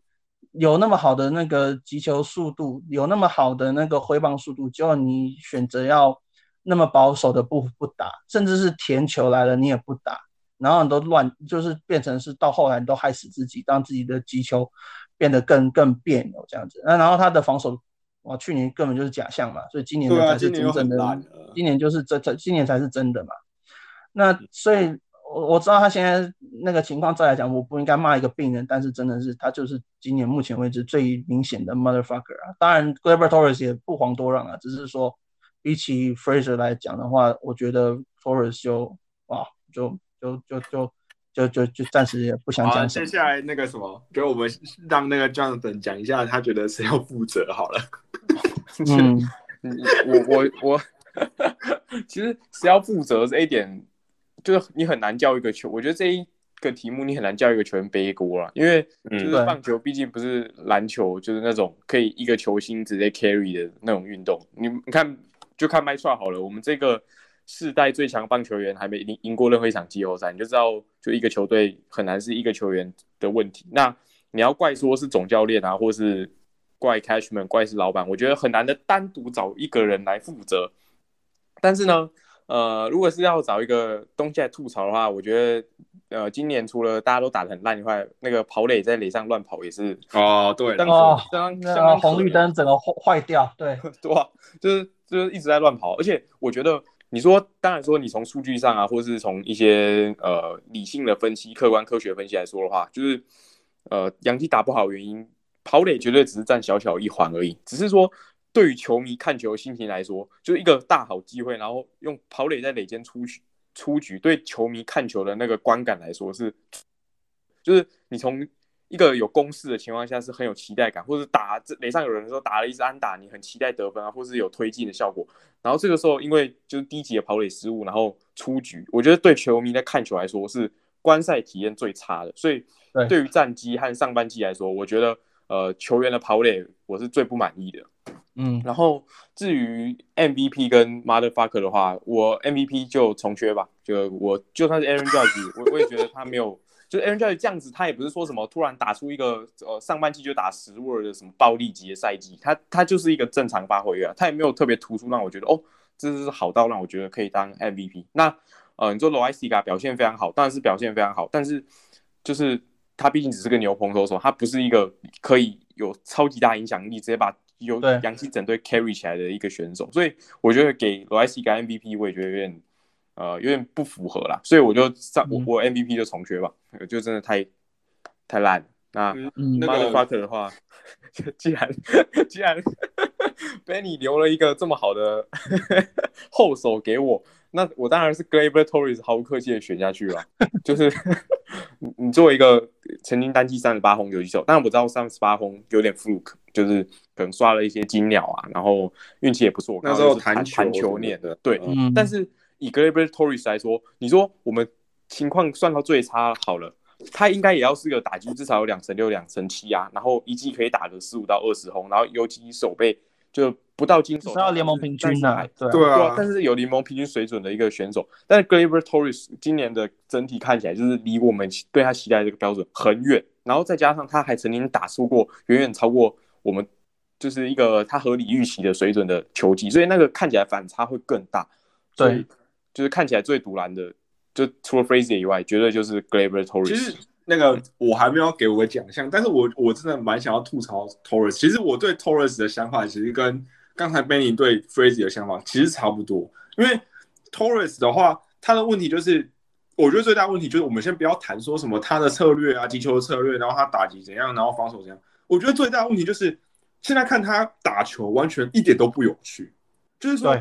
[SPEAKER 3] 有那么好的那个击球速度，有那么好的那个挥棒速度，就你选择要那么保守的不不打，甚至是甜球来了你也不打，然后你都乱，就是变成是到后来你都害死自己，让自己的击球。变得更更别扭这样子，那然后他的防守，哇，去年根本就是假象嘛，所以今年才是真正的，今年就是这这今年才是真的嘛。那所以，我我知道他现在那个情况再来讲，我不应该骂一个病人，但是真的是他就是今年目前为止最明显的 motherfucker 啊。当然 g l a b e r Torres 也不遑多让啊，只是说比起 Fraser 来讲的话，我觉得 Torres 就哇，就就就就。就就就暂时也不想讲。
[SPEAKER 1] 接下来那个什么，给我们让那个 Jonathan 讲一下，他觉得谁要负责好了。
[SPEAKER 2] 嗯，我我我，其实谁要负责这一点，就是你很难叫一个球。我觉得这一个题目你很难叫一个球员背锅了，因为就是棒球毕竟不是篮球，就是那种可以一个球星直接 carry 的那种运动。你你看，就看麦帅好了，我们这个世代最强棒球员还没赢赢过任何一场季后赛，你就知道，就一个球队很难是一个球员的问题。那你要怪说是总教练啊，或是怪 Cashman，怪是老板，我觉得很难的单独找一个人来负责。但是呢，呃，如果是要找一个东西来吐槽的话，我觉得，呃，今年除了大家都打得很烂以外，那个跑垒在垒上乱跑也是
[SPEAKER 1] 哦，对，
[SPEAKER 3] 哦，那红绿灯整个坏坏掉，对，
[SPEAKER 2] 对啊，就是就是一直在乱跑，而且我觉得，你说，当然说你从数据上啊，或是从一些呃理性的分析、客观科学分析来说的话，就是。呃，杨基打不好原因，跑垒绝对只是占小小一环而已。只是说，对于球迷看球心情来说，就是一个大好机会，然后用跑垒在垒间出局，出局对球迷看球的那个观感来说是，就是你从一个有攻势的情况下是很有期待感，或者打这垒上有人的时候打了一支安打，你很期待得分啊，或是有推进的效果。然后这个时候因为就是低级的跑垒失误，然后出局，我觉得对球迷在看球来说是观赛体验最差的，所以。对于战机和上半季来说，我觉得呃球员的跑垒我是最不满意的。嗯，然后至于 MVP 跟 Motherfucker 的话，我 MVP 就重缺吧。就我就算是 Aaron Judge，我我也觉得他没有，就 Aaron Judge 这样子，他也不是说什么突然打出一个呃上半季就打十 w 的什么暴力级的赛季，他他就是一个正常发挥啊，他也没有特别突出让我觉得哦，这是好到让我觉得可以当 MVP。那呃你说 l o i s i a 表现非常好，当然是表现非常好，但是就是。他毕竟只是个牛棚投手，他不是一个可以有超级大影响力，直接把有洋基整队 carry 起来的一个选手，所以我觉得给罗埃西个 MVP，我也觉得有点呃有点不符合啦，所以我就上我我 MVP 就重缺吧，就真的太太烂。那那个 Fucker 的话，既然既然 Benny 留了一个这么好的 后手给我。那我当然是 Gleyber Torres 毫不客气的选下去了，就是你你作为一个曾经单季三十八轰游击手，当然我知道三十八轰有点 fluke，就是可能刷了一些金鸟啊，然后运气也不错。
[SPEAKER 1] 那时候弹
[SPEAKER 2] 弹球念的，对。但是以 Gleyber Torres 来说，你说我们情况算到最差好了，他应该也要是个打击至少有两成六、两成七啊，然后一季可以打个十五到二十轰，然后尤其手背就。不到金手，
[SPEAKER 3] 是要联盟平均的，
[SPEAKER 1] 对啊，
[SPEAKER 2] 但是有联盟平均水准的一个选手。但是 Gleyber Torres 今年的整体看起来就是离我们对他期待这个标准很远，然后再加上他还曾经打出过远远超过我们就是一个他合理预期的水准的球技，所以那个看起来反差会更大。
[SPEAKER 3] 对，
[SPEAKER 2] 就是看起来最独蓝的，就除了 Frazier 以外，绝对就是 Gleyber Torres。
[SPEAKER 1] 其实那个我还没有给我个奖项，但是我我真的蛮想要吐槽 Torres。其实我对 Torres 的想法其实跟刚才 Benny 对 Frazy 的想法其实差不多，因为 Torres 的话，他的问题就是，我觉得最大问题就是，我们先不要谈说什么他的策略啊，击球的策略，然后他打击怎样，然后防守怎样。我觉得最大的问题就是，现在看他打球完全一点都不有趣。就是说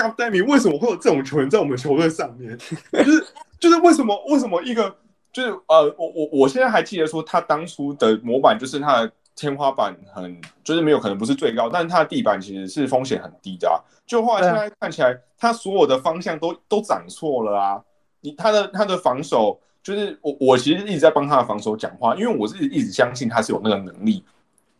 [SPEAKER 1] ，God damn，为什么会有这种球员在我们球队上面？就是就是为什么为什么一个就是呃，我我我现在还记得说他当初的模板就是他的。天花板很就是没有可能不是最高，但是他的地板其实是风险很低的啊。就后来现在看起来，他所有的方向都都长错了啊。你他的他的防守，就是我我其实一直在帮他的防守讲话，因为我是一直相信他是有那个能力。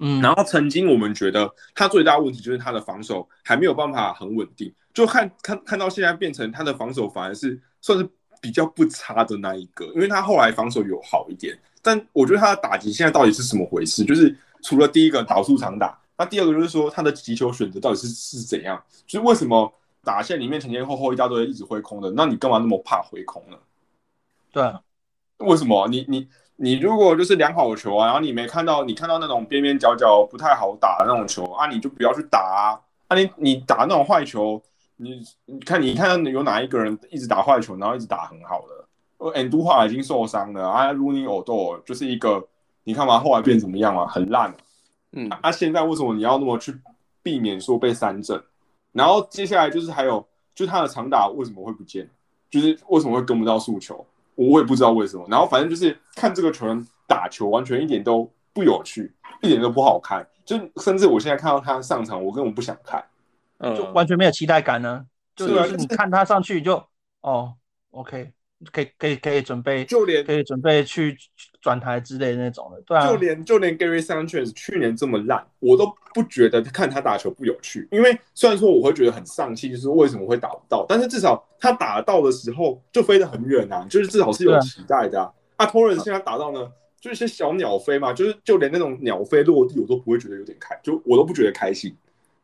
[SPEAKER 1] 嗯，然后曾经我们觉得他最大问题就是他的防守还没有办法很稳定，就看看看到现在变成他的防守反而是算是比较不差的那一个，因为他后来防守有好一点，但我觉得他的打击现在到底是什么回事？就是。除了第一个导数长打，那第二个就是说他的击球选择到底是是怎样？就是为什么打线里面前前后后一大堆一直挥空的？那你干嘛那么怕挥空呢？
[SPEAKER 3] 对，
[SPEAKER 1] 为什么？你你你如果就是良好的球啊，然后你没看到你看到那种边边角角不太好打的那种球啊，你就不要去打啊。啊，你你打那种坏球，你你看你看有哪一个人一直打坏球，然后一直打很好的？呃，安都华已经受伤了啊，卢尼奥多就是一个。你看嘛，后来变怎么样嘛？很烂。嗯，啊，现在为什么你要那么去避免说被三振？然后接下来就是还有，就他的长打为什么会不见？就是为什么会跟不到速球？我也不知道为什么。然后反正就是看这个球员打球，完全一点都不有趣，一点都不好看。就甚至我现在看到他上场，我根本不想看，
[SPEAKER 3] 就完全没有期待感呢。就是你看他上去就哦，OK。可以可以可以准备，
[SPEAKER 1] 就连
[SPEAKER 3] 可以准备去转台之类的那种的，对啊。
[SPEAKER 1] 就连就连 Gary Sanchez 去年这么烂，我都不觉得看他打球不有趣。因为虽然说我会觉得很丧气，就是为什么会打不到，但是至少他打到的时候就飞得很远啊，就是至少是有期待的啊。啊，Torres 现在打到呢，就是些小鸟飞嘛，就是就连那种鸟飞落地，我都不会觉得有点开，就我都不觉得开心，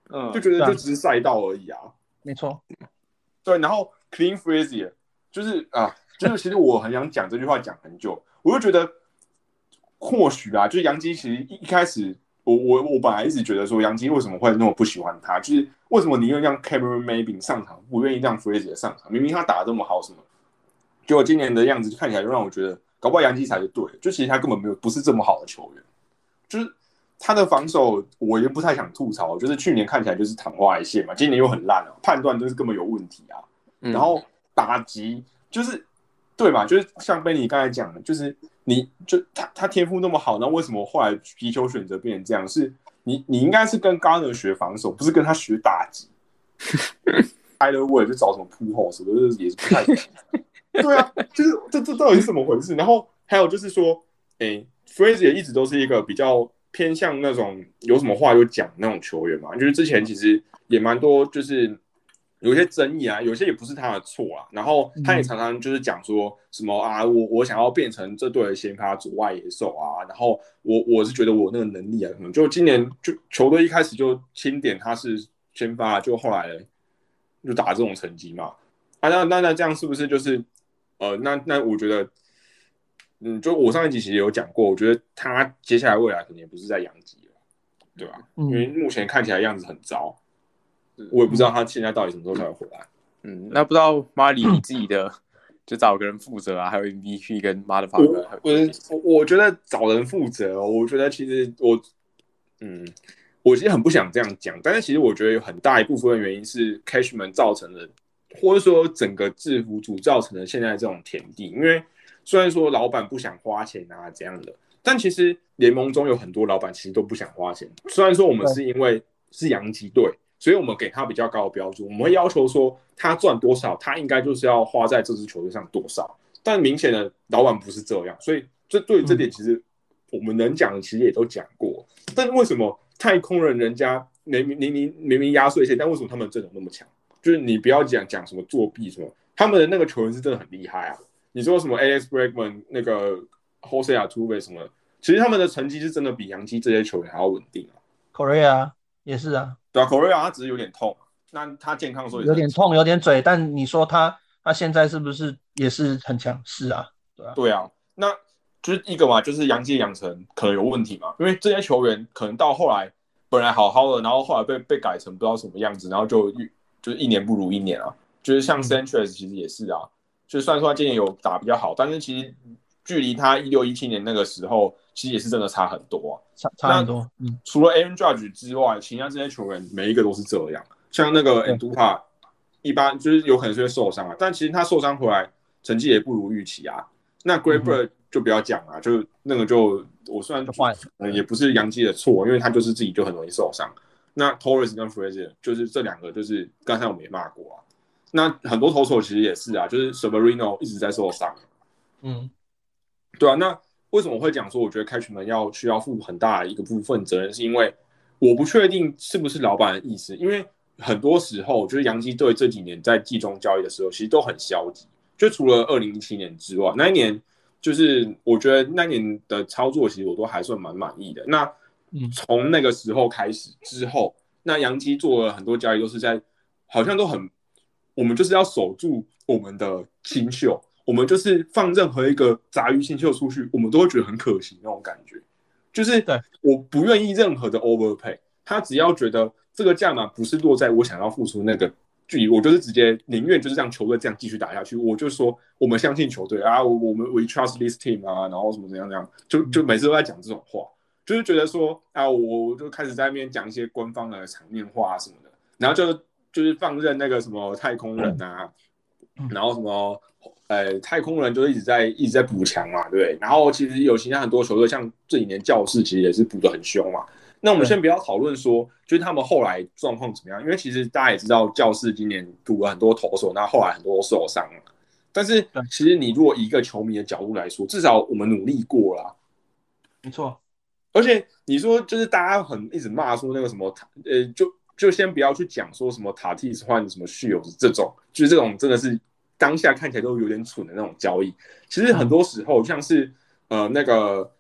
[SPEAKER 1] 嗯，就觉得就只是赛道而已啊。
[SPEAKER 3] 没错，
[SPEAKER 1] 对，然后 Clean freezer 就是啊。就是其实我很想讲这句话讲很久，我就觉得或许啊，就是杨基其实一一开始，我我我本来一直觉得说杨基为什么会那么不喜欢他，就是为什么宁愿意让 Cameron Maybin 上场，不愿意让 Frazier 上场？明明他打的这么好，什么？结果今年的样子看起来就让我觉得，搞不好杨基才是对，就其实他根本没有不是这么好的球员，就是他的防守我也不太想吐槽，就是去年看起来就是昙花一现嘛，今年又很烂了，判断就是根本有问题啊，然后打击就是。对吧，就是像贝尼刚才讲的，就是你就他他天赋那么好，那为什么后来皮球选择变成这样？是你你应该是跟 Garner 学防守，不是跟他学打击。开了位就找什么铺后，什么也是不太对啊，就是这这到底是怎么回事？然后还有就是说，哎，Frazier 一直都是一个比较偏向那种有什么话就讲那种球员嘛，就是之前其实也蛮多就是。有些争议啊，有些也不是他的错啊。然后他也常常就是讲说什么啊，我我想要变成这队的先发左外野手啊。然后我我是觉得我那个能力啊，可能就今年就球队一开始就钦点他是先发，就后来就打这种成绩嘛。啊，那那那这样是不是就是呃，那那我觉得，嗯，就我上一集其实有讲过，我觉得他接下来未来可能也不是在养鸡了，对吧？因为目前看起来样子很糟。我也不知道他现在到底什么时候才会回来。
[SPEAKER 2] 嗯，那不知道马里你自己的就找个人负责啊，还有 MVP 跟马德法哥。
[SPEAKER 1] 我我觉得找人负责，哦我觉得其实我，嗯，我其实很不想这样讲，但是其实我觉得有很大一部分的原因是 Cashman 造成的，或者说整个制服组造成的现在这种田地。因为虽然说老板不想花钱啊这样的，但其实联盟中有很多老板其实都不想花钱。虽然说我们是因为是洋基队。所以我们给他比较高的标准，我们会要求说他赚多少，他应该就是要花在这支球队上多少。但明显的老板不是这样，所以这对于这点其实我们能讲的其实也都讲过。但为什么太空人人家明明明明明明压岁钱，但为什么他们阵容那么强？就是你不要讲讲什么作弊什么，他们的那个球员是真的很厉害啊！你说什么 Alex Bregman 那个 Jose Altuve 什么，其实他们的成绩是真的比杨基这些球员还要稳定啊。
[SPEAKER 3] Korea 也是啊。
[SPEAKER 1] 对啊，Korea 他只是有点痛，那他健康的时候
[SPEAKER 3] 有点痛，有点嘴，但你说他他现在是不是也是很强？势啊？对啊，
[SPEAKER 1] 对啊，那就是一个嘛，就是杨基养成可能有问题嘛，因为这些球员可能到后来本来好好的，然后后来被被改成不知道什么样子，然后就一就是一年不如一年啊，就是像 Sanchez 其实也是啊，就算说他今年有打比较好，但是其实距离他一六一七年那个时候。其实也是真的差很多啊，
[SPEAKER 3] 差差很多。嗯，
[SPEAKER 1] 除了 Aaron Judge 之外，其他这些球员每一个都是这样。像那个 Andupa，一般就是有可能是会受伤啊，但其实他受伤回来成绩也不如预期啊。那 Great Bird 就不要讲了，就那个就我虽然
[SPEAKER 3] 换，
[SPEAKER 1] 嗯，也不是杨基的错，因为他就是自己就很容易受伤。那 Torres 跟 Frazier 就是这两个，就是刚才我们也骂过啊。那很多投手其实也是啊，就是 Severino 一直在受伤。嗯，对啊，那。为什么会讲说？我觉得开局门要需要负很大的一个部分责任，是因为我不确定是不是老板的意思。因为很多时候，就是洋基队这几年在季中交易的时候，其实都很消极。就除了二零一七年之外，那一年就是我觉得那年的操作，其实我都还算蛮满意的。那从那个时候开始之后，那杨基做了很多交易，都是在好像都很，我们就是要守住我们的新秀。我们就是放任何一个杂鱼新秀出去，我们都会觉得很可惜那种感觉。就是我不愿意任何的 overpay，他只要觉得这个价码不是落在我想要付出那个距离，我就是直接宁愿就是让球队这样继续打下去。我就说我们相信球队啊，我我们 we trust this team 啊，然后什么怎样怎样，就就每次都在讲这种话，就是觉得说啊，我就开始在那边讲一些官方的场面话什么的，然后就就是放任那个什么太空人啊，然后什么。呃，太空人就是一直在一直在补强嘛，对？然后其实有其他很多球队，像这几年教室其实也是补的很凶嘛。那我们先不要讨论说，就是他们后来状况怎么样，因为其实大家也知道，教室今年补了很多投手，那后来很多都受伤了。但是其实你如果以一个球迷的角度来说，至少我们努力过了，
[SPEAKER 3] 没错。
[SPEAKER 1] 而且你说就是大家很一直骂说那个什么，呃，就就先不要去讲说什么塔蒂斯换什么续友这种，就是这种真的是当下看起来都有点蠢的那种交易。其实很多时候像是呃那个。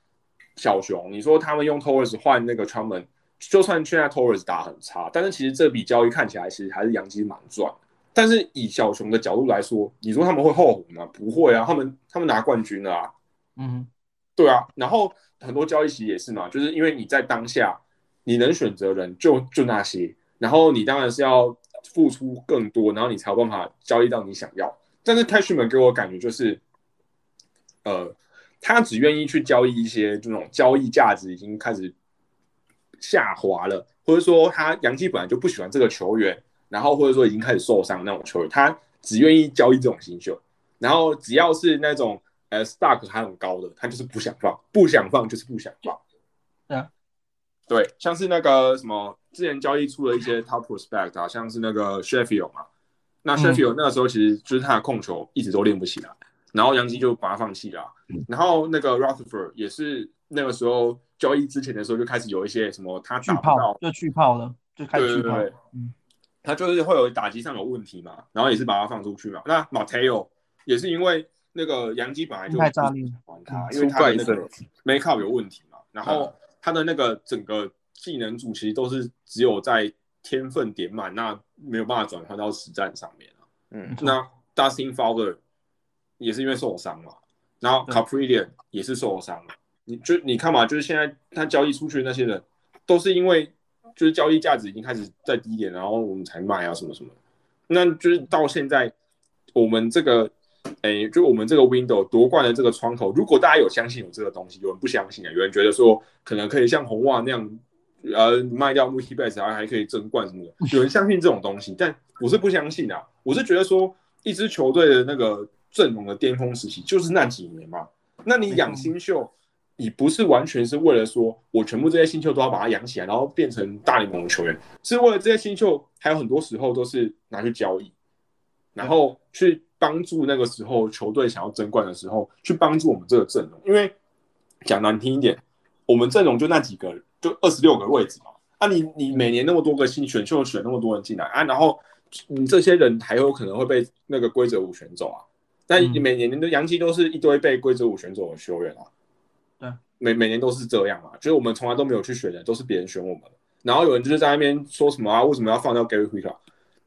[SPEAKER 1] 小熊，你说他们用 Torres 换那个 Truman，就算现在 Torres 打很差，但是其实这笔交易看起来其实还是杨基蛮赚。但是以小熊的角度来说，你说他们会后悔吗？不会啊，他们他们拿冠军了啊。
[SPEAKER 3] 嗯，
[SPEAKER 1] 对啊。然后很多交易其实也是嘛，就是因为你在当下你能选择人就就那些，然后你当然是要付出更多，然后你才有办法交易到你想要。但是 Cashman 给我感觉就是，呃。他只愿意去交易一些这种交易价值已经开始下滑了，或者说他杨基本来就不喜欢这个球员，然后或者说已经开始受伤那种球员，他只愿意交易这种新秀。然后只要是那种呃 stock 还很高的，他就是不想放，不想放就是不想放。
[SPEAKER 3] 对啊，
[SPEAKER 1] 对，像是那个什么之前交易出了一些 top prospect 啊，像是那个 Sheffield 嘛，那 Sheffield 那个时候其实就是他的控球一直都练不起来。然后杨基就把他放弃了，然后那个 Rutherford 也是那个时候交易之前的时候就开始有一些什么他打不到
[SPEAKER 3] 就去炮了，就开始去炮，
[SPEAKER 1] 嗯，他就是会有打击上有问题嘛，然后也是把他放出去嘛。那 Mateo 也是因为那个杨基本来就
[SPEAKER 3] 太炸裂
[SPEAKER 1] 因为他的那个 make up 有问题嘛，然后他的那个整个技能组其实都是只有在天分点满，那没有办法转换到实战上面嗯，那 Dustin Fowler。也是因为受伤嘛，然后 Caprian 也是受伤了。你就你看嘛，就是现在他交易出去的那些人，都是因为就是交易价值已经开始在低点，然后我们才卖啊什么什么。那就是到现在我们这个，哎，就我们这个 window 夺冠的这个窗口，如果大家有相信有这个东西，有人不相信啊，有人觉得说可能可以像红袜那样，呃，卖掉 Mookie Betts 还还可以争冠什么的，有人相信这种东西，但我是不相信啊，我是觉得说一支球队的那个。阵容的巅峰时期就是那几年嘛。那你养新秀，你不是完全是为了说我全部这些新秀都要把它养起来，然后变成大联盟的球员，是为了这些新秀还有很多时候都是拿去交易，然后去帮助那个时候球队想要争冠的时候，去帮助我们这个阵容。因为讲难听一点，我们阵容就那几个，就二十六个位置嘛。啊，你你每年那么多个新选秀选那么多人进来啊，然后你这些人还有可能会被那个规则五选走啊。但每年年的杨基都是一堆被规则五选走的球员啊，
[SPEAKER 3] 对，
[SPEAKER 1] 每每年都是这样嘛，就是我们从来都没有去选的，都是别人选我们。然后有人就是在那边说什么啊，为什么要放掉 Gary h i c k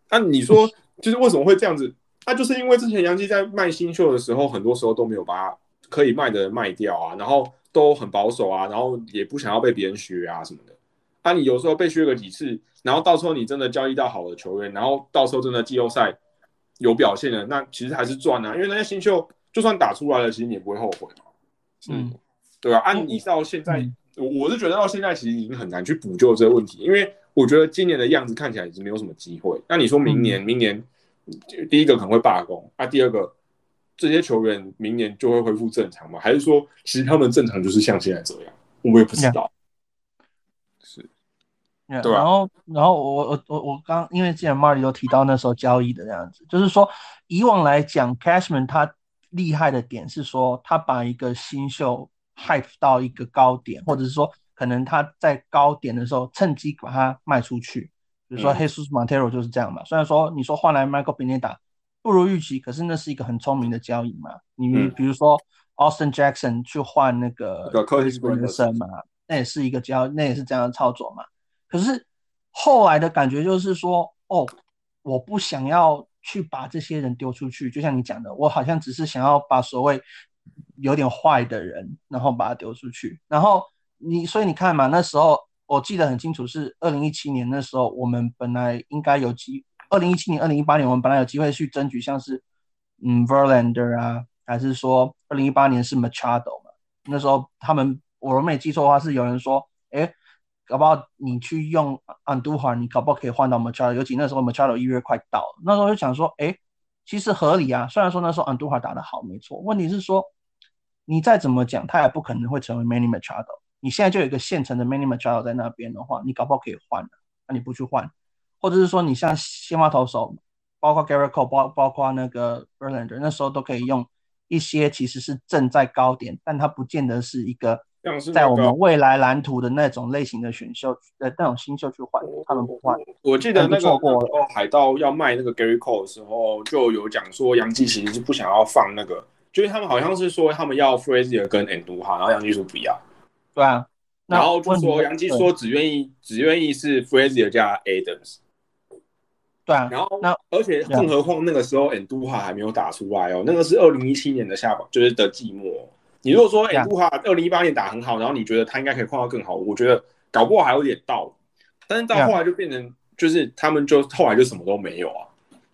[SPEAKER 1] 那你说 就是为什么会这样子？那就是因为之前杨基在卖新秀的时候，很多时候都没有把可以卖的卖掉啊，然后都很保守啊，然后也不想要被别人学啊什么的。啊你有时候被削个几次，然后到时候你真的交易到好的球员，然后到时候真的季后赛。有表现了那其实还是赚啊，因为那些新秀就算打出来了，其实你也不会后悔嘛。嗯，对吧？按你到现在，我我是觉得到现在其实已经很难去补救这个问题，因为我觉得今年的样子看起来已经没有什么机会。那你说明年，明年第一个可能会罢工，啊第二个这些球员明年就会恢复正常吗？还是说其实他们正常就是像现在这样？我也不知道。
[SPEAKER 3] 是然后，然后我我我我刚因为之前 Marty 都提到那时候交易的这样子，就是说以往来讲，Cashman 他厉害的点是说他把一个新秀 hype 到一个高点，或者是说可能他在高点的时候趁机把它卖出去。比如说 Jesus Montero 就是这样嘛。虽然说你说换来 Michael Pineda 不如预期，可是那是一个很聪明的交易嘛。你比如说 Austin Jackson 去换那个
[SPEAKER 1] Curtis Granderson
[SPEAKER 3] 嘛，那也是一个交，那也是这样的操作嘛。可是后来的感觉就是说，哦，我不想要去把这些人丢出去，就像你讲的，我好像只是想要把所谓有点坏的人，然后把他丢出去。然后你，所以你看嘛，那时候我记得很清楚，是二零一七年那时候，我们本来应该有机，二零一七年、二零一八年，我们本来有机会去争取，像是嗯，Verlander 啊，还是说二零一八年是 Machado 嘛？那时候他们，我没记错的话，是有人说，哎。搞不好你去用安杜华，你搞不好可以换到 Machado，尤其那时候 Machado 一月快到了，那时候就想说，哎，其实合理啊。虽然说那时候安杜华打得好，没错，问题是说你再怎么讲，他也不可能会成为 Many Machado。你现在就有一个现成的 Many Machado 在那边的话，你搞不好可以换的，那你不去换，或者是说你像先发投手，包括 Garrett Cole，包包括那个 Verlander，那时候都可以用一些其实是正在高点，但它不见得是一个在我们未来蓝图的那种类型的选秀呃那种新秀去换，他们不换。
[SPEAKER 1] 我记得那个海盗要卖那个 Garrett Cole 的时候，就有讲说杨基其实是不想要放那个。就是他们好像是说他们要 Frazier 跟 Anduha，然后杨基说不要。
[SPEAKER 3] 对啊，
[SPEAKER 1] 然后就说杨基说只愿意只愿意是 Frazier 加 Adams。
[SPEAKER 3] 对啊，
[SPEAKER 1] 然后那而且更何况那个时候 Anduha 还没有打出来哦，那个是二零一七年的下就是的季末。你如果说 Anduha 二零一八年打很好，然后你觉得他应该可以换到更好，我觉得搞不好还有点道理。但是到后来就变成就是他们就后来就什么都没有啊。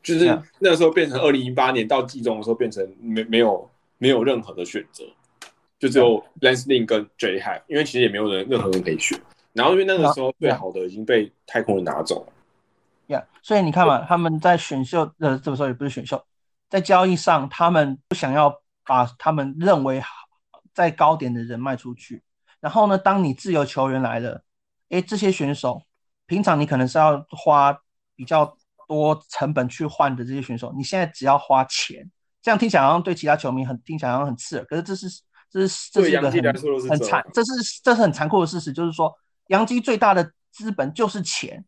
[SPEAKER 1] 就是那个时候变成二零一八年到季中的时候变成没没有没有任何的选择，就只有 Lansing 跟 J High，因为其实也没有人任何人可以选。然后因为那个时候最好的已经被太空人拿走了。
[SPEAKER 3] Yeah，所以你看嘛，他们在选秀呃这个时候也不是选秀，在交易上他们不想要把他们认为在高点的人卖出去。然后呢，当你自由球员来了，哎，这些选手平常你可能是要花比较。多成本去换的这些选手，你现在只要花钱，这样听起来好像对其他球迷很听起来好像很刺耳，可是这是这是这是一个很很残，这是这是很残酷的事实，就是说，杨基最大的资本就是钱，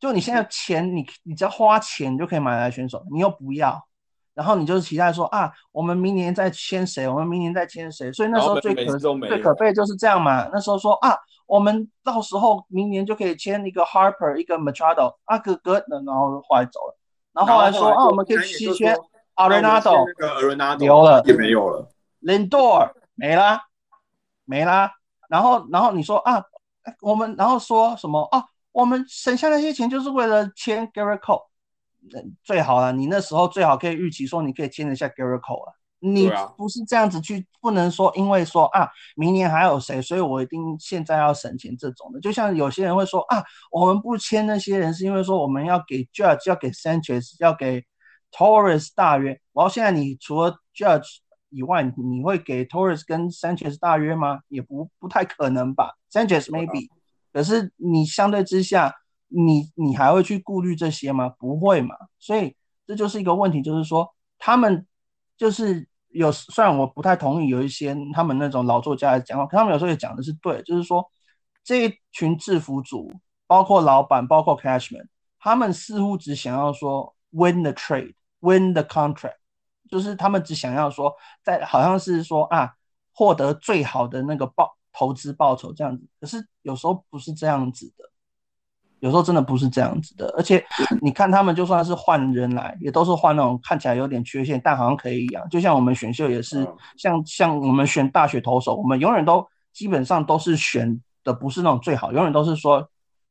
[SPEAKER 3] 就你现在钱，你你只要花钱就可以买来选手，你又不要，然后你就是期待说啊，我们明年再签谁，我们明年再签谁，所以那时候最可最可悲就是这样嘛，那时候说啊。我们到时候明年就可以签一个 Harper，一个 Machado，啊哥哥的，然后后来走了，然后后来说啊，我们可以续签 Arenado，
[SPEAKER 1] 那个 Arenado
[SPEAKER 3] 留了。
[SPEAKER 1] 也没有了
[SPEAKER 3] ，Lindor 没啦，没啦，然后然后你说啊，我们然后说什么啊，我们省下那些钱就是为了签 Garrett Cole，最好了，你那时候最好可以预期说你可以签得下 Garrett Cole 啊。你不是这样子去，不能说因为说啊，明年还有谁，所以我一定现在要省钱这种的。就像有些人会说啊，我们不签那些人是因为说我们要给 Judge，要给 Sanchez，要给 Torres 大约。然后现在你除了 Judge 以外，你会给 Torres 跟 Sanchez 大约吗？也不不太可能吧。Sanchez maybe，可是你相对之下，你你还会去顾虑这些吗？不会嘛。所以这就是一个问题，就是说他们就是。有虽然我不太同意有一些他们那种老作家的讲话，可他们有时候也讲的是对，就是说这一群制服组，包括老板，包括 Cashman，他们似乎只想要说 win the trade，win the contract，就是他们只想要说在好像是说啊获得最好的那个报投资报酬这样子，可是有时候不是这样子的。有时候真的不是这样子的，而且你看他们就算是换人来，也都是换那种看起来有点缺陷，但好像可以一样。就像我们选秀也是，像像我们选大学投手，我们永远都基本上都是选的不是那种最好，永远都是说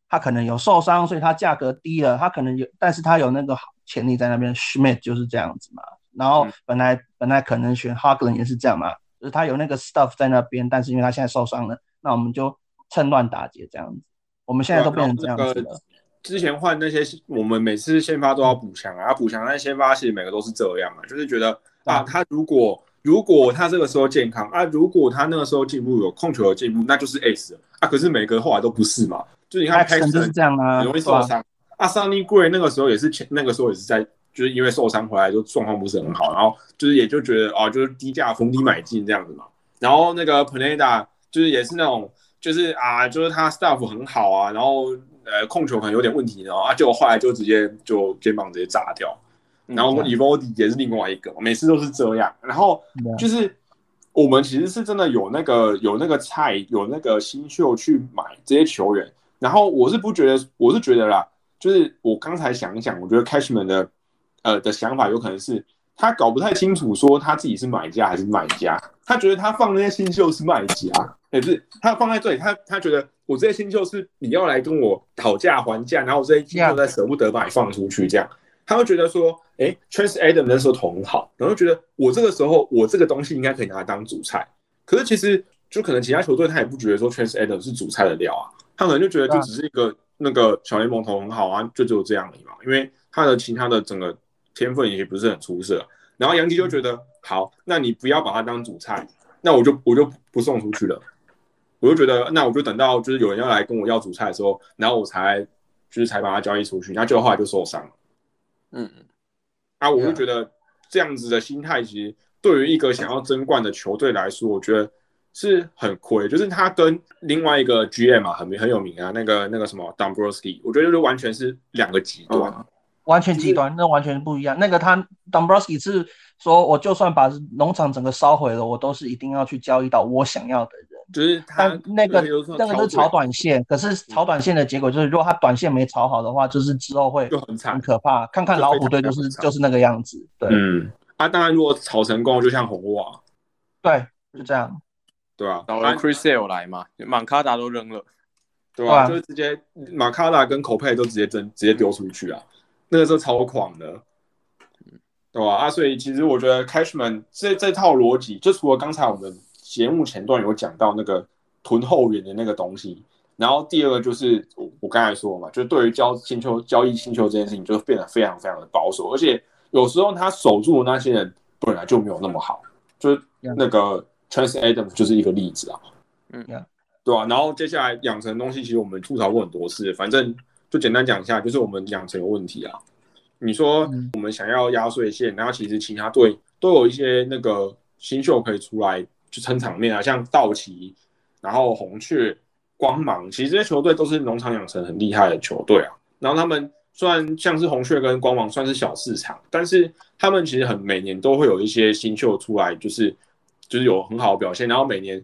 [SPEAKER 3] 他可能有受伤，所以他价格低了，他可能有，但是他有那个潜力在那边。Schmidt 就是这样子嘛。然后本来本来可能选 h a g l e n 也是这样嘛，就是他有那个 stuff 在那边，但是因为他现在受伤了，那我们就趁乱打劫这样子。我们现在都变成这样子了。
[SPEAKER 1] 之前换那些，我们每次先发都要补强啊，补强但先发其实每个都是这样啊，就是觉得啊，他如果如果他这个时候健康啊，如果他那个时候进步有控球有进步，那就是 S 啊。可是每个后来都不是嘛，就是你看开始
[SPEAKER 3] 就是这样啊，
[SPEAKER 1] 容易受伤。啊，Sunny Gray 那个时候也是前那个时候也是在，就是因为受伤回来就状况不是很好，然后就是也就觉得啊，就是低价逢低买进这样子嘛。然后那个 Paneda 就是也是那种。就是啊，就是他 staff 很好啊，然后呃控球可能有点问题，然后啊，结果后来就直接就肩膀直接炸掉，然后 e v o d i 也是另外一个，每次都是这样。然后就是我们其实是真的有那个有那个菜，有那个新秀去买这些球员。然后我是不觉得，我是觉得啦，就是我刚才想一想，我觉得 Cashman 的呃的想法有可能是他搞不太清楚，说他自己是买家还是卖家，他觉得他放那些新秀是卖家。也是他放在这里，他他觉得我这些新秀是你要来跟我讨价还价，然后我这些新秀在舍不得把你放出去，这样。他会觉得说，哎，Trans Adam 那时候投很好，然后觉得我这个时候我这个东西应该可以拿来当主菜，可是其实就可能其他球队他也不觉得说 Trans Adam 是主菜的料啊，他可能就觉得就只是一个那个小联盟投很好啊，就只有这样而已嘛，因为他的其他的整个天分也不是很出色，然后杨基就觉得好，那你不要把它当主菜，那我就我就不送出去了。我就觉得那我就等到就是有人要来跟我要主菜的时候，然后我才就是才把他交易出去，然后结果后来就受伤了。
[SPEAKER 2] 嗯，
[SPEAKER 1] 啊，我就觉得这样子的心态其实对于一个想要争冠的球队来说，我觉得是很亏。就是他跟另外一个 GM 啊，很很有名啊，那个那个什么 Dombrowski，我觉得就是完全是两个极端。
[SPEAKER 3] 完全极端，那完全不一样。那个他 Dombrowski 是说，我就算把农场整个烧毁了，我都是一定要去交易到我想要的人。
[SPEAKER 1] 就是他
[SPEAKER 3] 那个那个是炒短线，可是炒短线的结果就是，如果他短线没炒好的话，就是之后会
[SPEAKER 1] 就很惨，
[SPEAKER 3] 很可怕。看看老虎队就是就是那个样子。对，
[SPEAKER 1] 嗯，啊，当然如果炒成功，就像红袜，
[SPEAKER 3] 对，就这样，
[SPEAKER 1] 对啊，
[SPEAKER 2] 然后 Chris Sale 来嘛，马卡达都扔了，
[SPEAKER 1] 对吧？就直接马卡达跟口佩都直接扔，直接丢出去啊。那个时候超狂的，对吧？啊，所以其实我觉得 Cashman 这这套逻辑，就除了刚才我们节目前段有讲到那个囤后援的那个东西，然后第二个就是我我刚才说嘛，就对于交星球交易星球这件事情，就变得非常非常的保守，而且有时候他守住的那些人本来就没有那么好，就是那个 Chance Adams 就是一个例子啊，
[SPEAKER 3] 嗯，
[SPEAKER 1] 对吧？然后接下来养成的东西，其实我们吐槽过很多次，反正。就简单讲一下，就是我们养成有问题啊。你说我们想要压岁线，然后其实其他队都有一些那个新秀可以出来去撑场面啊，像道奇，然后红雀、光芒，其实这些球队都是农场养成很厉害的球队啊。然后他们虽然像是红雀跟光芒算是小市场，但是他们其实很每年都会有一些新秀出来，就是就是有很好的表现，然后每年。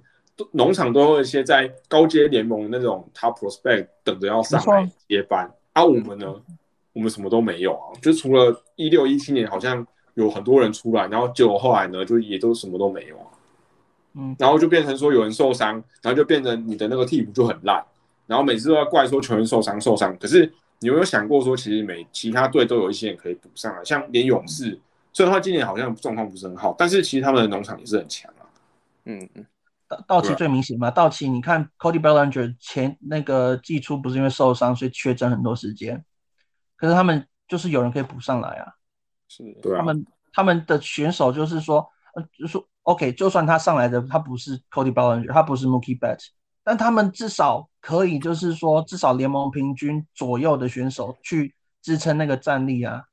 [SPEAKER 1] 农场都有一些在高阶联盟那种 top prospect 等着要上来接班，啊，我们呢，我们什么都没有啊，就除了一六一七年好像有很多人出来，然后结果后来呢，就也都什么都没有啊，
[SPEAKER 3] 嗯，
[SPEAKER 1] 然后就变成说有人受伤，然后就变成你的那个替补就很烂，然后每次都要怪说球员受伤受伤，可是你有没有想过说，其实每其他队都有一些人可以补上来，像连勇士，虽然他今年好像状况不是很好，但是其实他们的农场也是很强啊，
[SPEAKER 2] 嗯嗯。
[SPEAKER 3] 道道奇最明显嘛？道奇，你看 Cody Bellinger 前那个季初不是因为受伤，所以缺阵很多时间。可是他们就是有人可以补上来啊。
[SPEAKER 2] 是，
[SPEAKER 1] 对
[SPEAKER 3] 他们他们的选手就是说，呃，就说 OK，就算他上来的他不是 Cody Bellinger，他不是 Mookie Betts，但他们至少可以就是说，至少联盟平均左右的选手去支撑那个战力啊。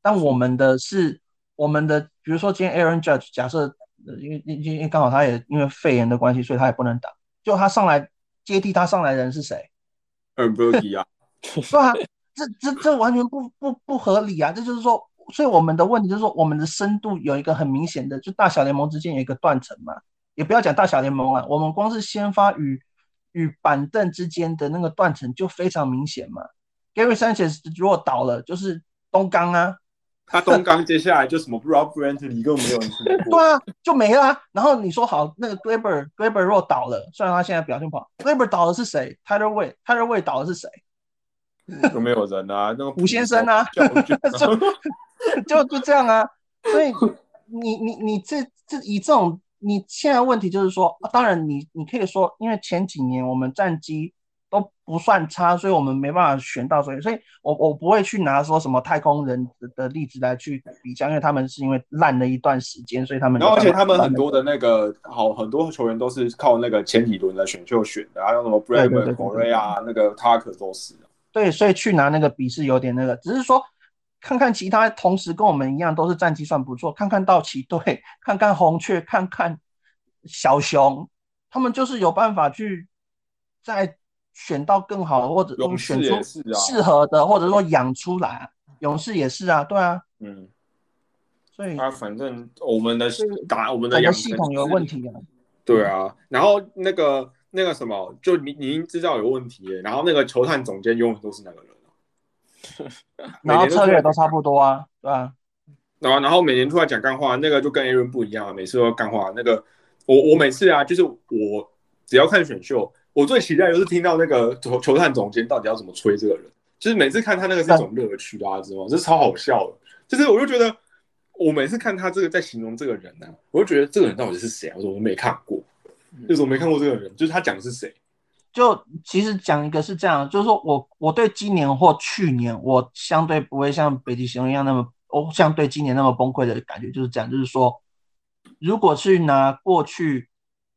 [SPEAKER 3] 但我们的是我们的，比如说今天 Aaron Judge，假设。因为因因为刚好他也因为肺炎的关系，所以他也不能打。就他上来接替他上来的人是谁？
[SPEAKER 1] 嗯，不提啊。
[SPEAKER 3] 是啊，这这这完全不不不合理啊！这就是说，所以我们的问题就是说，我们的深度有一个很明显的，就大小联盟之间有一个断层嘛。也不要讲大小联盟啊，我们光是先发与与板凳之间的那个断层就非常明显嘛。Gary Sanchez 如果倒了，就是东刚啊。
[SPEAKER 1] 他东刚接下来就什么 Rob Brantley 更没有人听
[SPEAKER 3] 过，对啊，就没了。然后你说好，那个 Glaber Glaber 若倒了，虽然他现在表现不好，Glaber 倒的是谁？Tyler Way Tyler Way 倒的是谁？
[SPEAKER 1] 都没有人啊，那个
[SPEAKER 3] 胡先生啊，就就这样啊。所以你你你这这以这种你现在问题就是说，当然你你可以说，因为前几年我们战绩。都不算差，所以我们没办法选到所以，所以我我不会去拿说什么太空人的例子来去比较，因为他们是因为烂了一段时间，所以他们。
[SPEAKER 1] 然后而且他们很多的那个好很多球员都是靠那个前几轮的选秀选的，还有什么 b r a d m a n Correa 啊，那个 Tucker 都是。
[SPEAKER 3] 对，所以去拿那个比是有点那个，只是说看看其他同时跟我们一样都是战绩算不错，看看道奇队，看看红雀，看看小熊，他们就是有办法去在。选到更好的，或者选出适合的，或者说养出来，勇士也是啊，对啊，
[SPEAKER 1] 嗯，
[SPEAKER 3] 所以
[SPEAKER 1] 啊，反正我们的打我们的养
[SPEAKER 3] 系统有问题啊，
[SPEAKER 1] 对啊，然后那个那个什么，就你你已经知道有问题，然后那个球探总监永远都是那个人，
[SPEAKER 3] 然后策略都差不多啊，对啊，
[SPEAKER 1] 然后然后每年出来讲干话，那个就跟 Aaron 不一样啊，每次都干话，那个我我每次啊，就是我只要看选秀。我最期待就是听到那个球球探总监到底要怎么吹这个人，就是每次看他那个是一种乐趣，大家知道吗？这超好笑的。就是我就觉得，我每次看他这个在形容这个人呢，我就觉得这个人到底是谁？我说我没看过，就是我没看过这个人，就是他讲的是谁？
[SPEAKER 3] 就其实讲一个是这样，就是说我我对今年或去年我相对不会像北极熊一样那么，哦相对今年那么崩溃的感觉就是这样，就是说，如果是拿过去。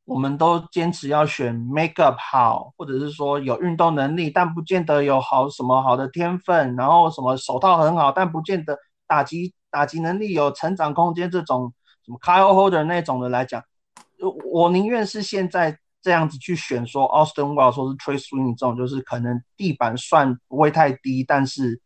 [SPEAKER 3] 我们都坚持要选 make up 好，或者是说有运动能力，但不见得有好什么好的天分，然后什么手套很好，但不见得打击打击能力有成长空间，这种什么 Kyle Holder 那种的来讲，我宁愿是现在这样子去选，说 Austin w e l l 说是 Trace Swing 这种，就是可能地板算不会太低，但是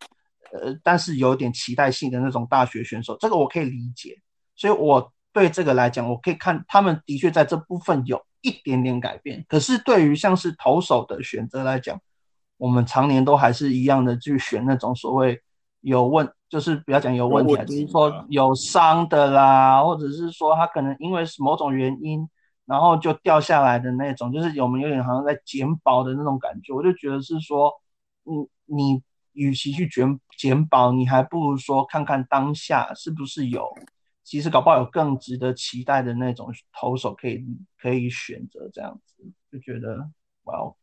[SPEAKER 3] 呃，但是有点期待性的那种大学选手，这个我可以理解，所以我。对这个来讲，我可以看他们的确在这部分有一点点改变。可是对于像是投手的选择来讲，我们常年都还是一样的去选那种所谓有问，就是不要讲有问题，就是说有伤的啦，或者是说他可能因为某种原因，然后就掉下来的那种，就是我们有点好像在捡宝的那种感觉。我就觉得是说，嗯，你与其去捡捡宝，你还不如说看看当下是不是有。其实搞不好有更值得期待的那种投手可以可以选择这样子，就觉得哇哦！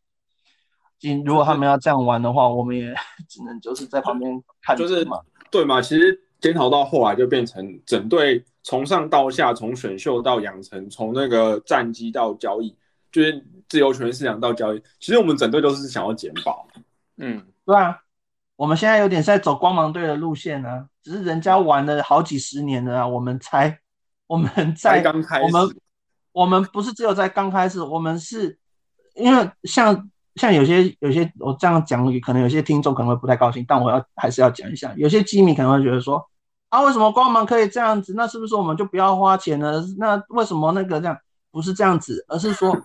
[SPEAKER 3] 今如果他们要这样玩的话，我们也只能就是在旁边看，
[SPEAKER 1] 就是嘛，对嘛？其实检讨到后来就变成整队从上到下，从选秀到养成，从那个战绩到交易，就是自由权市场到交易，其实我们整队都是想要减保。
[SPEAKER 3] 嗯，对啊。我们现在有点在走光芒队的路线呢，只是人家玩了好几十年了啊，我们才我们在
[SPEAKER 1] 刚开始，
[SPEAKER 3] 我们我们不是只有在刚开始，我们是因为像像有些有些我这样讲，可能有些听众可能会不太高兴，但我要还是要讲一下，有些机迷可能会觉得说啊，为什么光芒可以这样子？那是不是我们就不要花钱了？那为什么那个这样不是这样子，而是说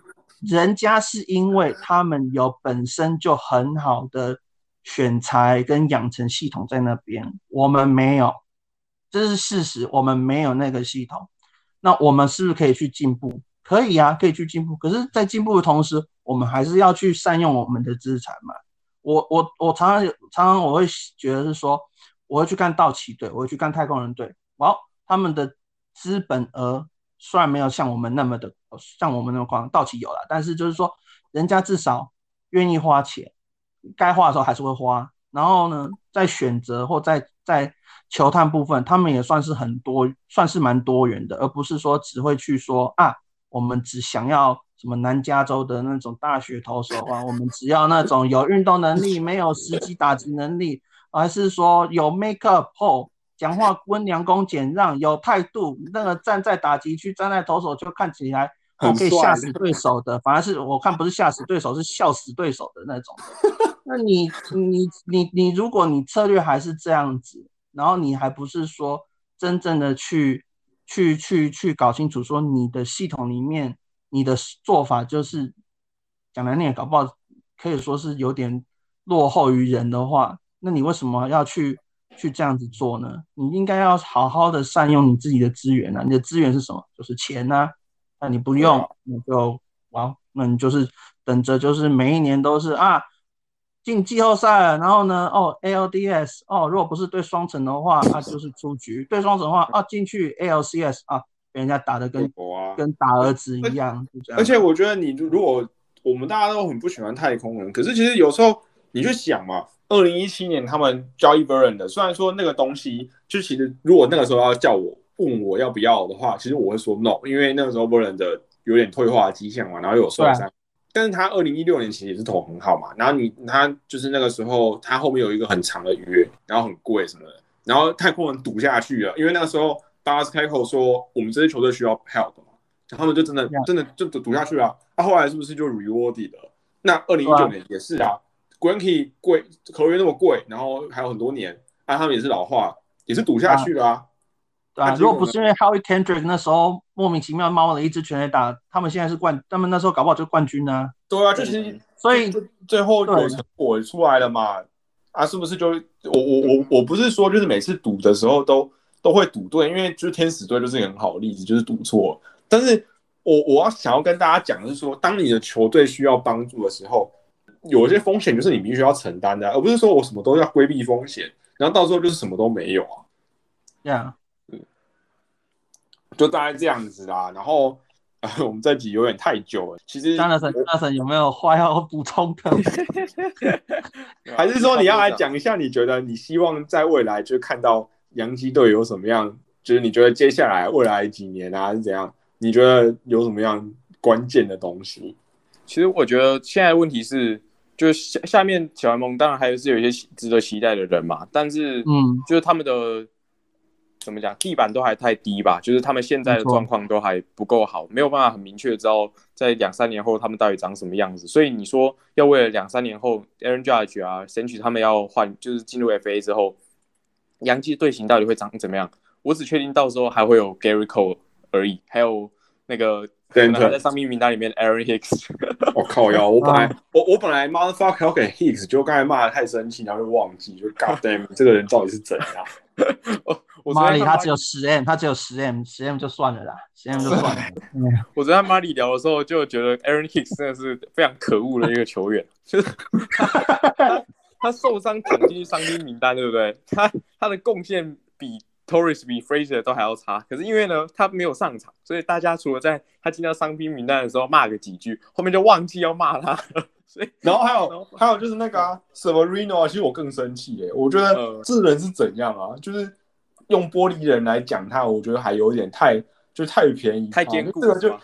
[SPEAKER 3] 人家是因为他们有本身就很好的。选材跟养成系统在那边，我们没有，这是事实。我们没有那个系统，那我们是不是可以去进步？可以啊，可以去进步。可是，在进步的同时，我们还是要去善用我们的资产嘛。我我我常常常常我会觉得是说，我会去看道奇队，我会去看太空人队。哇，他们的资本额虽然没有像我们那么的，像我们那么高，道奇有了，但是就是说，人家至少愿意花钱。该花的时候还是会花，然后呢，在选择或在在球探部分，他们也算是很多，算是蛮多元的，而不是说只会去说啊，我们只想要什么南加州的那种大学投手啊，我们只要那种有运动能力、没有实际打击能力，还是说有 make up 后讲话温良恭俭让、有态度，那个站在打击区、站在投手就看起来。可以吓死对手的，反而是我看不是吓死对手，是笑死对手的那种。那你你你你，如果你策略还是这样子，然后你还不是说真正的去去去去搞清楚，说你的系统里面你的做法就是讲难听，搞不好可以说是有点落后于人的话，那你为什么要去去这样子做呢？你应该要好好的善用你自己的资源啊！你的资源是什么？就是钱呐。那你不用，你就哇，那你就是等着，就是每一年都是啊，进季后赛了，然后呢，哦，ALDS，哦，如果不是对双城的话，那就是出局；对双城的话，啊，进去 ALCS 啊，被人家打的跟跟打儿子一样。
[SPEAKER 1] 而且我觉得你如果我们大家都很不喜欢太空人，可是其实有时候你就想嘛，二零一七年他们交易 Burn 的，虽然说那个东西，就其实如果那个时候要叫我。问我要不要的话，其实我会说 no，因为那个时候 b 人的有点退化的迹象嘛，然后又有受伤。但是他二零一六年其实也是投很好嘛，然后你他就是那个时候他后面有一个很长的约，然后很贵什么的，然后太空人赌下去了，因为那个时候巴斯开口说我们这些球队需要 help 嘛，他们就真的真的就赌赌下去了。那后来是不是就 rewarded 了？那二零一九年也是啊 g r a n k y 贵合约那么贵，然后还有很多年，那他们也是老化，也是赌下去了啊。
[SPEAKER 3] 对啊，如果不是因为 Howie Kendrick 那时候莫名其妙猫了一支全垒打，他们现在是冠，他们那时候搞不好就冠军呢。
[SPEAKER 1] 对啊，就是
[SPEAKER 3] 所以
[SPEAKER 1] 最后有成果出来了嘛？啊，是不是就我我我我不是说就是每次赌的时候都都会赌对，因为就是天使队就是一个很好的例子，就是赌错。但是我我要想要跟大家讲的是说，当你的球队需要帮助的时候，有一些风险就是你必须要承担的，而不是说我什么都要规避风险，然后到时候就是什么都没有啊。
[SPEAKER 3] Yeah。
[SPEAKER 1] 就大概这样子啦，然后我们这集有点太久了。其实，
[SPEAKER 3] 张大神，大神有没有话要补充的？
[SPEAKER 1] 还是说你要来讲一下？你觉得你希望在未来就看到洋基队有什么样？就是你觉得接下来未来几年啊是怎样？你觉得有什么样关键的东西。
[SPEAKER 2] 其实我觉得现在问题是，就是下下面小联盟当然还是有一些值得期待的人嘛，但是
[SPEAKER 3] 嗯，
[SPEAKER 2] 就是他们的怎么讲，地板都还太低吧，就是他们现在的状况都还不够好，没有办法很明确知道在两三年后他们到底长什么样子。所以你说要为了两三年后 Aaron Judge 啊、神曲他们要换，就是进入 FA 之后，洋基队形到底会长怎么样？我只确定到时候还会有 Gary Cole 而已，还有那个。可能在上面名单里面，Aaron Hicks。
[SPEAKER 1] 我靠呀！我本来我我本来 motherfucker 要给 Hicks，就刚才骂的太生气，然后就忘记，就 God damn，这个人到底是怎样？
[SPEAKER 2] 我
[SPEAKER 3] 马里他只有十 M，他只有十 M，十 M 就算了啦，十 M 就算了。
[SPEAKER 2] 我昨天马里聊的时候就觉得 Aaron Hicks 真的是非常可恶的一个球员，就是 他受伤躺进去伤兵名单，对不对？他他的贡献比。Torres 比 Fraser 都还要差，可是因为呢，他没有上场，所以大家除了在他进到伤兵名单的时候骂个几句，后面就忘记要骂他。所以，
[SPEAKER 1] 然后还有还有就是那个啊，Severino 啊，其实我更生气哎，我觉得这人是怎样啊？就是用玻璃人来讲他，我觉得还有点太就太便宜，
[SPEAKER 2] 太坚固。
[SPEAKER 1] 这个就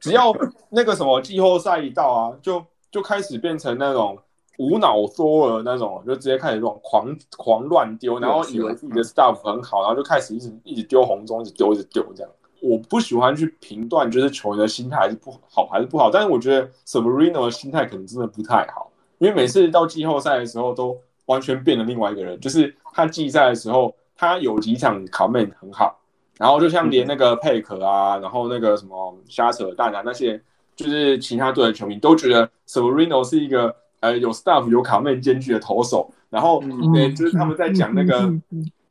[SPEAKER 1] 只要那个什么季后赛一到啊，就就开始变成那种。无脑作了那种，就直接开始这种狂狂乱丢，然后以为自己的 stuff 很好，然后就开始一直一直丢红中，一直丢一直丢这样。我不喜欢去评断，就是球员的心态还是不好还是不好，但是我觉得 Sabrino 的心态可能真的不太好，因为每次到季后赛的时候都完全变了另外一个人。就是他季赛的时候，他有几场考 man 很好，然后就像连那个佩克啊，然后那个什么瞎扯淡啊那些，就是其他队的球迷都觉得 Sabrino 是一个。呃，有 staff 有卡妹兼具的投手，然后嗯，就是他们在讲那个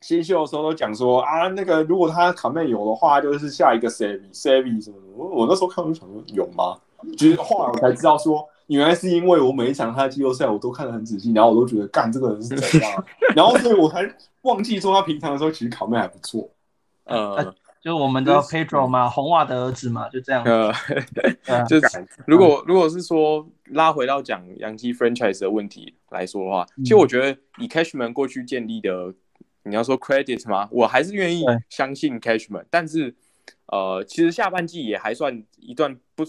[SPEAKER 1] 新秀的时候都讲说啊，那个如果他卡妹有的话，就是下一个 savvy savvy 什么的。我我那时候看就想说有吗？其实后来我才知道说，原来是因为我每一场他的季后赛我都看得很仔细，然后我都觉得干这个人是怎样，然后所以我才忘记说他平常的时候其实考妹还不错。
[SPEAKER 2] 呃。
[SPEAKER 3] 就我们的 Pedro 嘛，红袜的儿子嘛，就这样。呃，
[SPEAKER 2] 就如果如果是说拉回到讲洋基 franchise 的问题来说的话，其实我觉得以 Cashman 过去建立的，你要说 credit 吗？我还是愿意相信 Cashman。但是，呃，其实下半季也还算一段不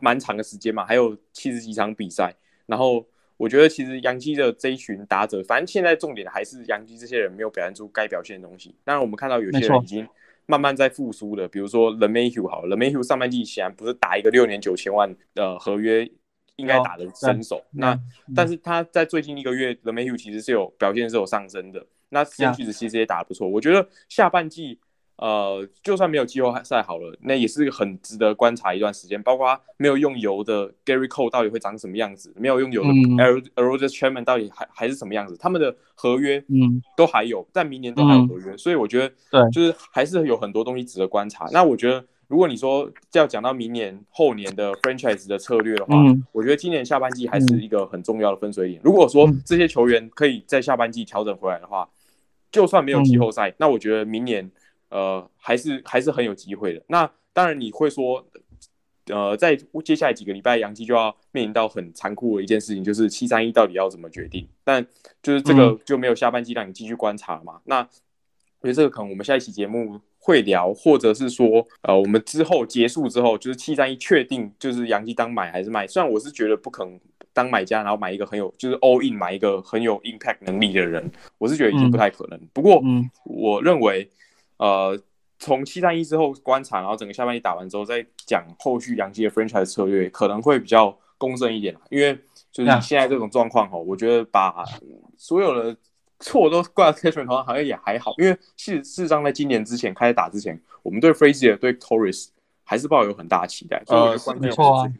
[SPEAKER 2] 蛮长的时间嘛，还有七十几场比赛。然后，我觉得其实杨基的这一群打者，反正现在重点还是杨基这些人没有表现出该表现的东西。当然，我们看到有些人已经。慢慢在复苏了，比如说 The Mayhew 好，The Mayhew 上半季显然不是打一个六年九千万的合约，应该打的身手。那但是他在最近一个月，The Mayhew 其实是有表现是有上升的。那先句子其实也打得不错，我觉得下半季。呃，就算没有季后赛好了，那也是很值得观察一段时间。包括没有用油的 Gary Cole 到底会长什么样子，没有用油的 Aaron Rodgers Chairman 到底还还是什么样子，他们的合约嗯都还有，在明年都还有合约，所以我觉得对，就是还是有很多东西值得观察。那我觉得，如果你说要讲到明年后年的 franchise 的策略的话，我觉得今年下半季还是一个很重要的分水岭。如果说这些球员可以在下半季调整回来的话，就算没有季后赛，那我觉得明年。呃，还是还是很有机会的。那当然你会说，呃，在接下来几个礼拜，杨基就要面临到很残酷的一件事情，就是七三一到底要怎么决定。但就是这个就没有下半季让你继续观察嘛？那我觉得这个可能我们下一期节目会聊，或者是说，呃，我们之后结束之后，就是七三一确定就是杨基当买还是卖？虽然我是觉得不可能当买家，然后买一个很有就是 all in 买一个很有 impact 能力的人，我是觉得已经不太可能。不过，我认为。呃，从七三一之后观察，然后整个下半季打完之后，再讲后续杨基的 franchise 策略，可能会比较公正一点因为就是现在这种状况哦，我觉得把所有的错都怪在 Cashman 头上，好像也还好。因为事事实上，在今年之前开始打之前，我们对 Frazier 对 Torres 还是抱有很大的期待。呃，
[SPEAKER 3] 没错啊。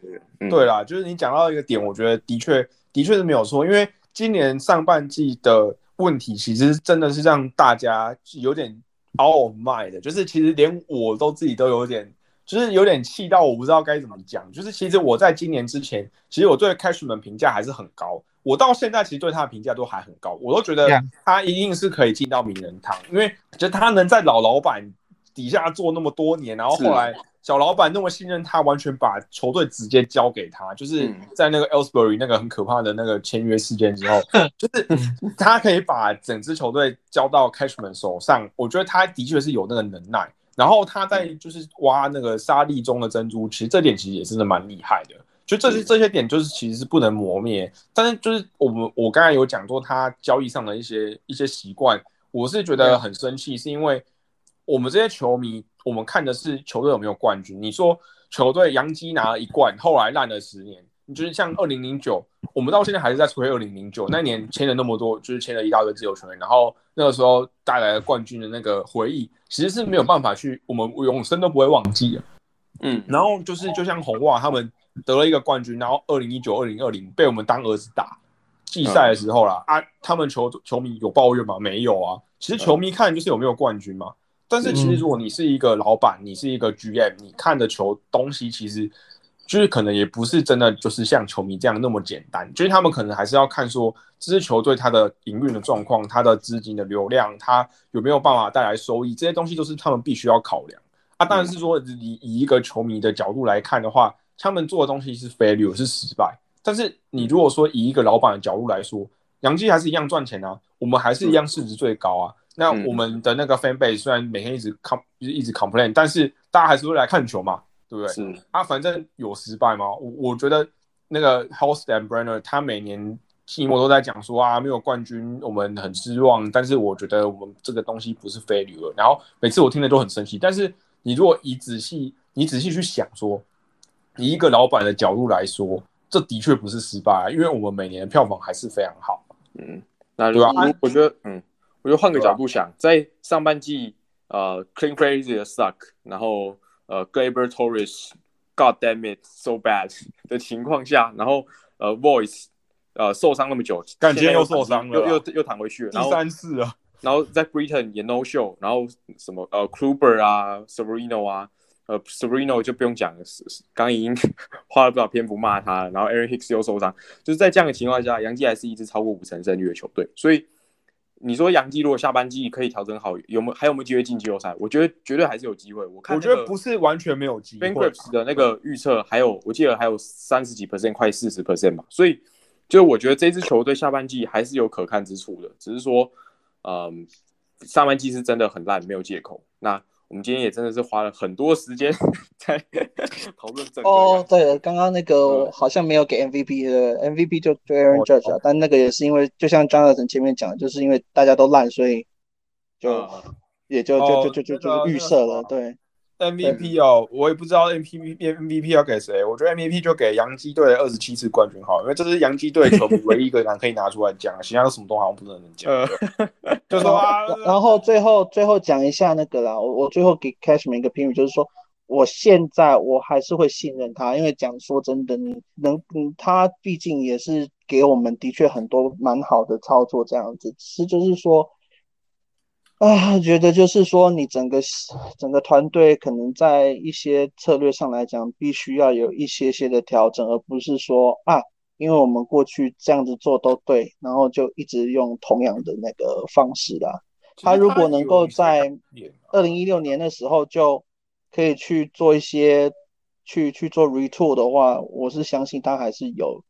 [SPEAKER 1] 对啦，就是你讲到一个点，我觉得的确的确是没有错。因为今年上半季的问题，其实真的是让大家有点。Oh my 的，就是其实连我都自己都有点，就是有点气到我不知道该怎么讲。就是其实我在今年之前，其实我对 Cashman 评价还是很高。我到现在其实对他的评价都还很高，我都觉得他一定是可以进到名人堂，因为就他能在老老板底下做那么多年，然后后来。小老板那么信任他，完全把球队直接交给他，就是在那个 Ellsbury 那个很可怕的那个签约事件之后，就是他可以把整支球队交到 Cashman 手上。我觉得他的确是有那个能耐。然后他在就是挖那个沙粒中的珍珠，其实这点其实也真的蛮厉害的。就这些这些点，就是其实是不能磨灭。但是就是我们我刚才有讲过他交易上的一些一些习惯，我是觉得很生气，是因为我们这些球迷，我们看的是球队有没有冠军。你说球队杨基拿了一冠，后来烂了十年，你就是像二零零九，我们到现在还是在吹二零零九那年签了那么多，就是签了一大堆自由球员，然后那个时候带来了冠军的那个回忆，其实是没有办法去，我们永生都不会忘记的。嗯，然后就是就像红袜他们。得了一个冠军，然后二零一九、二零二零被我们当儿子打季赛的时候啦，啊，他们球球迷有抱怨吗？没有啊。其实球迷看就是有没有冠军嘛。但是其实如果你是一个老板，你是一个 GM，你看的球东西其实就是可能也不是真的就是像球迷这样那么简单。就是他们可能还是要看说这支球队它的营运的状况、它的资金的流量、它有没有办法带来收益，这些东西都是他们必须要考量啊。当然是说以以一个球迷的角度来看的话。他们做的东西是 failure 是失败，但是你如果说以一个老板的角度来说，杨基还是一样赚钱啊，我们还是一样市值最高啊。那我们的那个 fan base 虽然每天一直 com 就是一直 complain，但是大家还是会来看球嘛，对不对？
[SPEAKER 2] 是
[SPEAKER 1] 啊，反正有失败吗？我我觉得那个 Host and Brenner 他每年季末都在讲说啊，没有冠军我们很失望，但是我觉得我们这个东西不是 failure。然后每次我听了都很生气，但是你如果以仔细你仔细去想说。以一个老板的角度来说，这的确不是失败，因为我们每年的票房还是非常好。
[SPEAKER 2] 嗯，那对吧？我觉得，嗯，我就换个角度想，在上半季，呃，Clean Crazy 的 Suck，然后呃，Glaber Torres，God damn it so bad 的情况下，然后呃，Voice，呃，受伤那么久，
[SPEAKER 1] 感觉又受伤了，
[SPEAKER 2] 又又又躺回去了，
[SPEAKER 1] 第三次啊。
[SPEAKER 2] 然后在 Britain 也 No Show，然后什么呃，Kluber 啊，Severino 啊。呃，Sereno 就不用讲了，是刚已经 花了不少篇幅骂他了。然后 Aaron Hicks 又受伤，就是在这样的情况下，杨基还是一支超过五成胜率的球队。所以你说杨基如果下半季可以调整好，有没有还有没有机会进季后赛？我觉得绝对还是有机会。我看
[SPEAKER 1] 我觉得不是完全没有机会。
[SPEAKER 2] Griffs 的那个预测还有，我记得还有三十几 percent，快四十 percent 吧。所以就我觉得这支球队下半季还是有可看之处的，只是说，嗯，上半季是真的很烂，没有借口。那我们今天也真的是花了很多时间 在 讨论这个。
[SPEAKER 3] 哦，对，刚刚那个好像没有给 MVP 的，MVP 就 Aaron Judge 啊，但那个也是因为，就像 Jonathan 前面讲，就是因为大家都烂，所以就也就就就就就就预设了，对。
[SPEAKER 1] MVP 哦，我也不知道 MVP MVP 要给谁，我觉得 MVP 就给洋基队二十七次冠军好，因为这是洋基队球迷唯一一个人可以拿出来讲，其他的什么都好像不能讲。就说啊，
[SPEAKER 3] 然后最后最后讲一下那个啦，我我最后给 Cashman 一个评语，就是说我现在我还是会信任他，因为讲说真的，你能嗯，他毕竟也是给我们的确很多蛮好的操作这样子，是就是说。啊，觉得就是说，你整个整个团队可能在一些策略上来讲，必须要有一些些的调整，而不是说啊，因为我们过去这样子做都对，然后就一直用同样的那个方式啦。他如果能够在二零一六年的时候就可以去做一些去去做 retool 的话，我是相信他还是有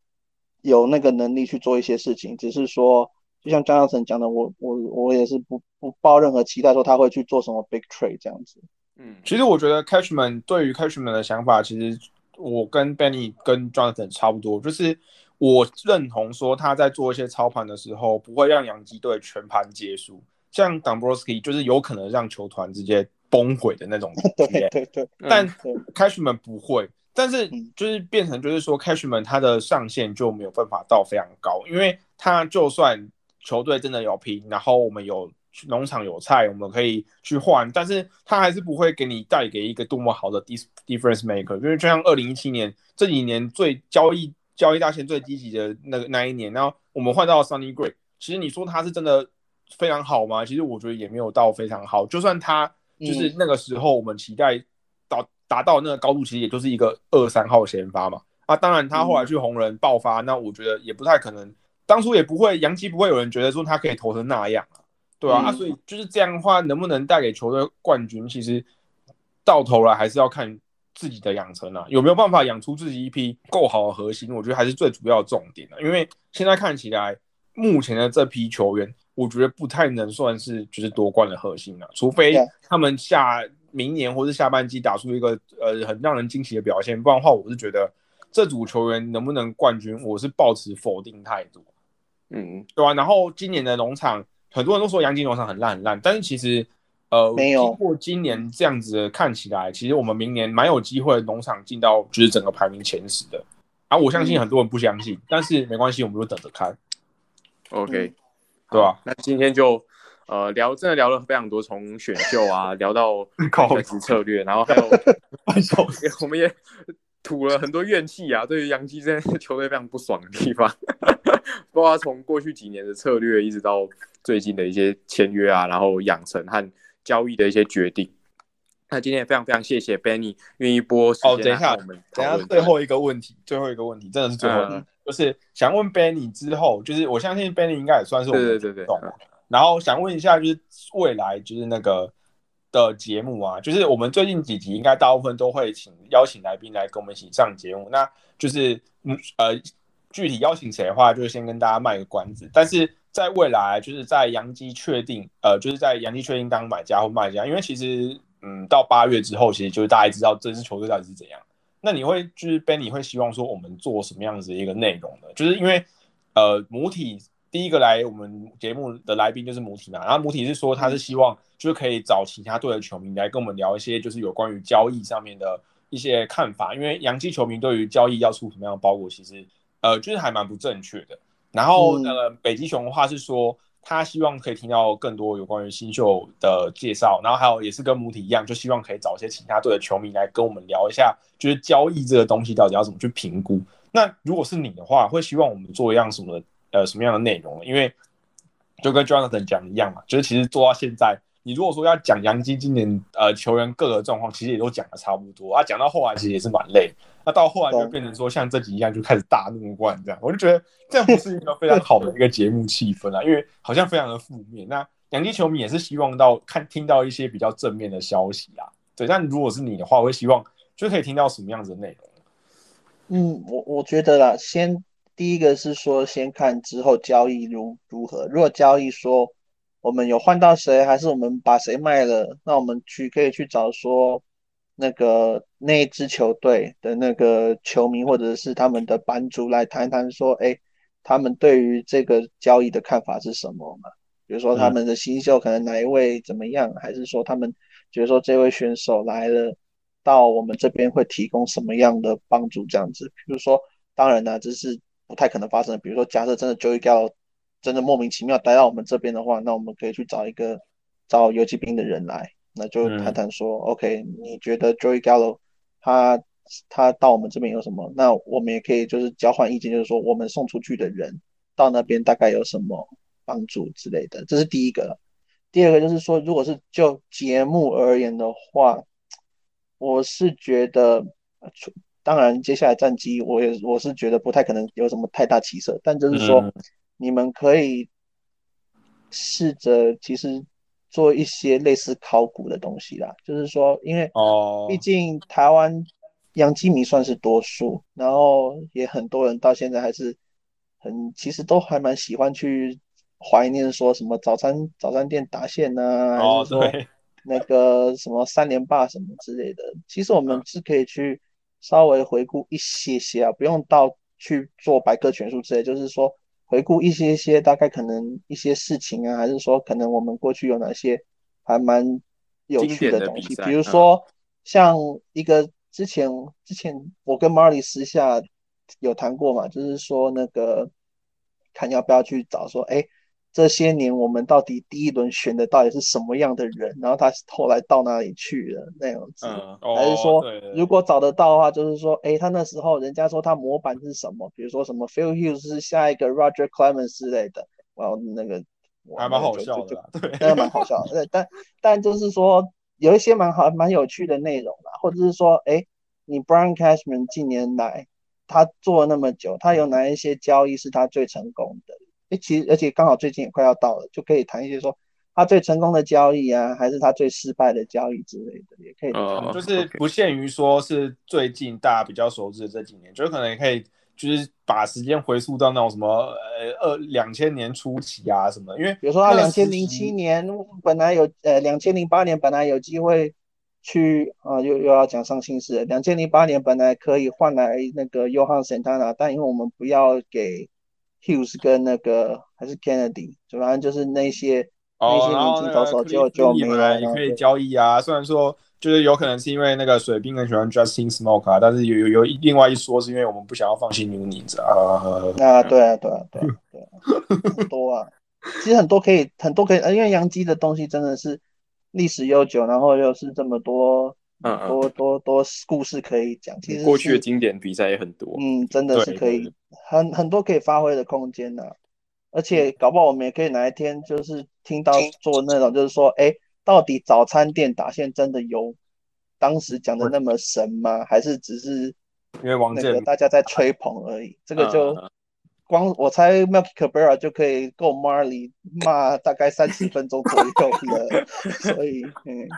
[SPEAKER 3] 有那个能力去做一些事情，只是说。就像张耀成讲的，我我我也是不不抱任何期待，说他会去做什么 big trade 这样子。
[SPEAKER 1] 嗯，其实我觉得 Catchman 对于 Catchman 的想法，其实我跟 Benny 跟 Jonathan 差不多，就是我认同说他在做一些操盘的时候，不会让洋基队全盘结束，像 Dombrowski 就是有可能让球团直接崩毁的那种。
[SPEAKER 3] 对对对，
[SPEAKER 1] 但 Catchman 不会。但是就是变成就是说 Catchman 他的上限就没有办法到非常高，因为他就算球队真的有拼，然后我们有农场有菜，我们可以去换，但是他还是不会给你带给一个多么好的 difference maker。因为就像二零一七年这几年最交易交易大线最积极的那个那一年，然后我们换到 Sunny Gray，其实你说他是真的非常好吗？其实我觉得也没有到非常好。就算他就是那个时候我们期待到达到那个高度，其实也就是一个二三号先发嘛。啊，当然他后来去红人爆发，那我觉得也不太可能。当初也不会，杨基不会有人觉得说他可以投成那样啊，对啊，啊，所以就是这样的话，能不能带给球队冠军，其实到头来还是要看自己的养成啊，有没有办法养出自己一批够好的核心，我觉得还是最主要的重点的。因为现在看起来，目前的这批球员，我觉得不太能算是就是夺冠的核心了，除非他们下明年或是下半季打出一个呃很让人惊喜的表现，不然的话，我是觉得这组球员能不能冠军，我是抱持否定态度。嗯，对啊？然后今年的农场，很多人都说杨金农场很烂很烂，但是其实呃，
[SPEAKER 3] 没有
[SPEAKER 1] 经过今年这样子看起来，其实我们明年蛮有机会农场进到就是整个排名前十的。啊，我相信很多人不相信，但是没关系，我们就等着看。
[SPEAKER 2] OK，
[SPEAKER 1] 对吧？
[SPEAKER 2] 那今天就。呃，聊真的聊了非常多，从选秀啊聊到 选择策略，然后还有 我们也吐了很多怨气啊，对于杨基这球队非常不爽的地方，包括从过去几年的策略，一直到最近的一些签约啊，然后养成和交易的一些决定。那今天也非常非常谢谢 Benny 愿意播时间。
[SPEAKER 1] 哦，等一下，我们等下最后一个问题，最后一个问题真的是最后，就是想问 Benny 之后，就是我相信 Benny 应该也算是我们
[SPEAKER 2] 对对对对。
[SPEAKER 1] 然后想问一下，就是未来就是那个的节目啊，就是我们最近几集应该大部分都会请邀请来宾来跟我们一起上节目。那就是嗯呃，具体邀请谁的话，就先跟大家卖个关子。但是在未来，就是在杨基确定呃，就是在杨基确定当买家或卖家，因为其实嗯到八月之后，其实就是大家知道这支球队到底是怎样。那你会就是 Benny 会希望说我们做什么样子的一个内容呢？就是因为呃母体。第一个来我们节目的来宾就是母体嘛，然后母体是说他是希望就是可以找其他队的球迷来跟我们聊一些就是有关于交易上面的一些看法，因为洋基球迷对于交易要出什么样的包裹，其实呃就是还蛮不正确的。然后那个北极熊的话是说他希望可以听到更多有关于新秀的介绍，然后还有也是跟母体一样，就希望可以找一些其他队的球迷来跟我们聊一下，就是交易这个东西到底要怎么去评估。那如果是你的话，会希望我们做一样什么？呃，什么样的内容？因为就跟 Jonathan 讲一样嘛，就是其实做到现在，你如果说要讲杨基今年呃球员各个状况，其实也都讲的差不多啊。讲到后来其实也是蛮累，那到后来就变成说像这集一样，就开始大怒关这样。我就觉得这样不是一个非常好的一个节目气氛啊，因为好像非常的负面。那杨基球迷也是希望到看听到一些比较正面的消息啊。对，但如果是你的话，我会希望就可以听到什么样子的内容？
[SPEAKER 3] 嗯，我我觉得啦，先。第一个是说，先看之后交易如如何。如果交易说我们有换到谁，还是我们把谁卖了，那我们去可以去找说那个那一支球队的那个球迷或者是他们的版主来谈谈，说哎，他们对于这个交易的看法是什么嘛？比如说他们的新秀可能哪一位怎么样，还是说他们觉得说这位选手来了到我们这边会提供什么样的帮助？这样子，比如说，当然呢，这是。不太可能发生。比如说，假设真的 Joey Gallo 真的莫名其妙待到我们这边的话，那我们可以去找一个找游击兵的人来，那就谈谈说，OK，你觉得 Joey Gallo 他他到我们这边有什么？那我们也可以就是交换意见，就是说我们送出去的人到那边大概有什么帮助之类的。这是第一个。第二个就是说，如果是就节目而言的话，我是觉得。当然，接下来战绩我也我是觉得不太可能有什么太大起色，但就是说，你们可以试着其实做一些类似考古的东西啦。就是说，因为哦，毕竟台湾养鸡迷算是多数，然后也很多人到现在还是很其实都还蛮喜欢去怀念说什么早餐早餐店打线呐，还是说那个什么三连霸什么之类的。其实我们是可以去。稍微回顾一些些啊，不用到去做百科全书之类，就是说回顾一些些，大概可能一些事情啊，还是说可能我们过去有哪些还蛮有趣
[SPEAKER 2] 的
[SPEAKER 3] 东西，比如说像一个之前之前我跟 Marley 私下有谈过嘛，就是说那个看要不要去找说，哎。这些年我们到底第一轮选的到底是什么样的人？然后他后来到哪里去了那样子？还是说，如果找得到的话，就是说，哎，他那时候人家说他模板是什么？比如说什么 Phil Hughes 是下一个 Roger Clemens 之类的，哇，那个
[SPEAKER 1] 还蛮好笑的，对，
[SPEAKER 3] 那个蛮好笑的。对，但但就是说有一些蛮好蛮有趣的内容啦，或者是说，哎，你 Brian Cashman 近年来他做了那么久，他有哪一些交易是他最成功的？哎，其实而且刚好最近也快要到了，就可以谈一些说他最成功的交易啊，还是他最失败的交易之类的，也可以谈。
[SPEAKER 1] 就是不限于说是最近大家比较熟知的这几年，就可能也可以就是把时间回溯到那种什么呃二两千年初期啊什么，因为
[SPEAKER 3] 比如说他两千零七年本来有呃两千零八年本来有机会去啊，又又要讲伤心事。两千零八年本来可以换来那个 Johan Santana，但因为我们不要给 Hughes 跟那个还是 Kennedy，反正就是那些那些年轻投手就就没了。
[SPEAKER 1] 也可以交易啊，虽然说就是有可能是因为那个水兵很喜欢 Justin Smoke 啊，但是有有有另外一说是因为我们不想要放弃 New n i s 啊。
[SPEAKER 3] 啊，对啊，对啊，对啊，对啊，很多啊，其实很多可以很多可以，因为洋基的东西真的是。历史悠久，然后又是这么多，嗯多多多故事可以讲。其实
[SPEAKER 2] 过去的经典比赛也很多，
[SPEAKER 3] 嗯，真的是可以很很多可以发挥的空间呐。而且搞不好我们也可以哪一天就是听到做那种，就是说，哎，到底早餐店打线真的有当时讲的那么神吗？还是只是
[SPEAKER 1] 因为王健
[SPEAKER 3] 大家在吹捧而已？这个就。光我猜 Melky Cabrera 就可以够 Marley 骂大概三十分钟左右了，所以嗯，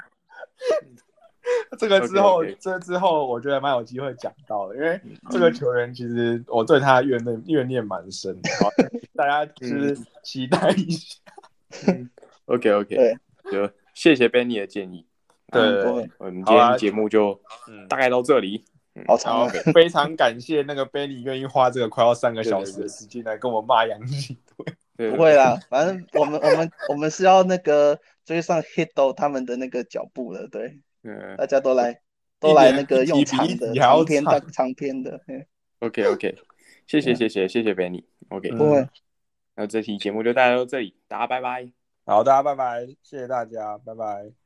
[SPEAKER 1] 这个之后这之后我觉得蛮有机会讲到的，因为这个球员其实我对他怨念怨念蛮深的，大家就是期待一下。
[SPEAKER 2] OK OK，对，就谢谢 Benny 的建议。
[SPEAKER 1] 对，
[SPEAKER 2] 我们今天节目就大概到这里。
[SPEAKER 3] 好长，
[SPEAKER 1] 非常感谢那个 Benny 愿意花这个快要三个小时的时间来跟我骂杨基
[SPEAKER 3] 队。不会啦，反正我们我们我们是要那个追上 Hito 他们的那个脚步了，对，大家都来都来那个用长的长篇的长篇的。
[SPEAKER 2] OK OK，谢谢谢谢谢谢 Benny，OK，
[SPEAKER 3] 不会，
[SPEAKER 2] 那这期节目就带到这里，大家拜拜。
[SPEAKER 1] 好，大家拜拜，谢谢大家，拜拜。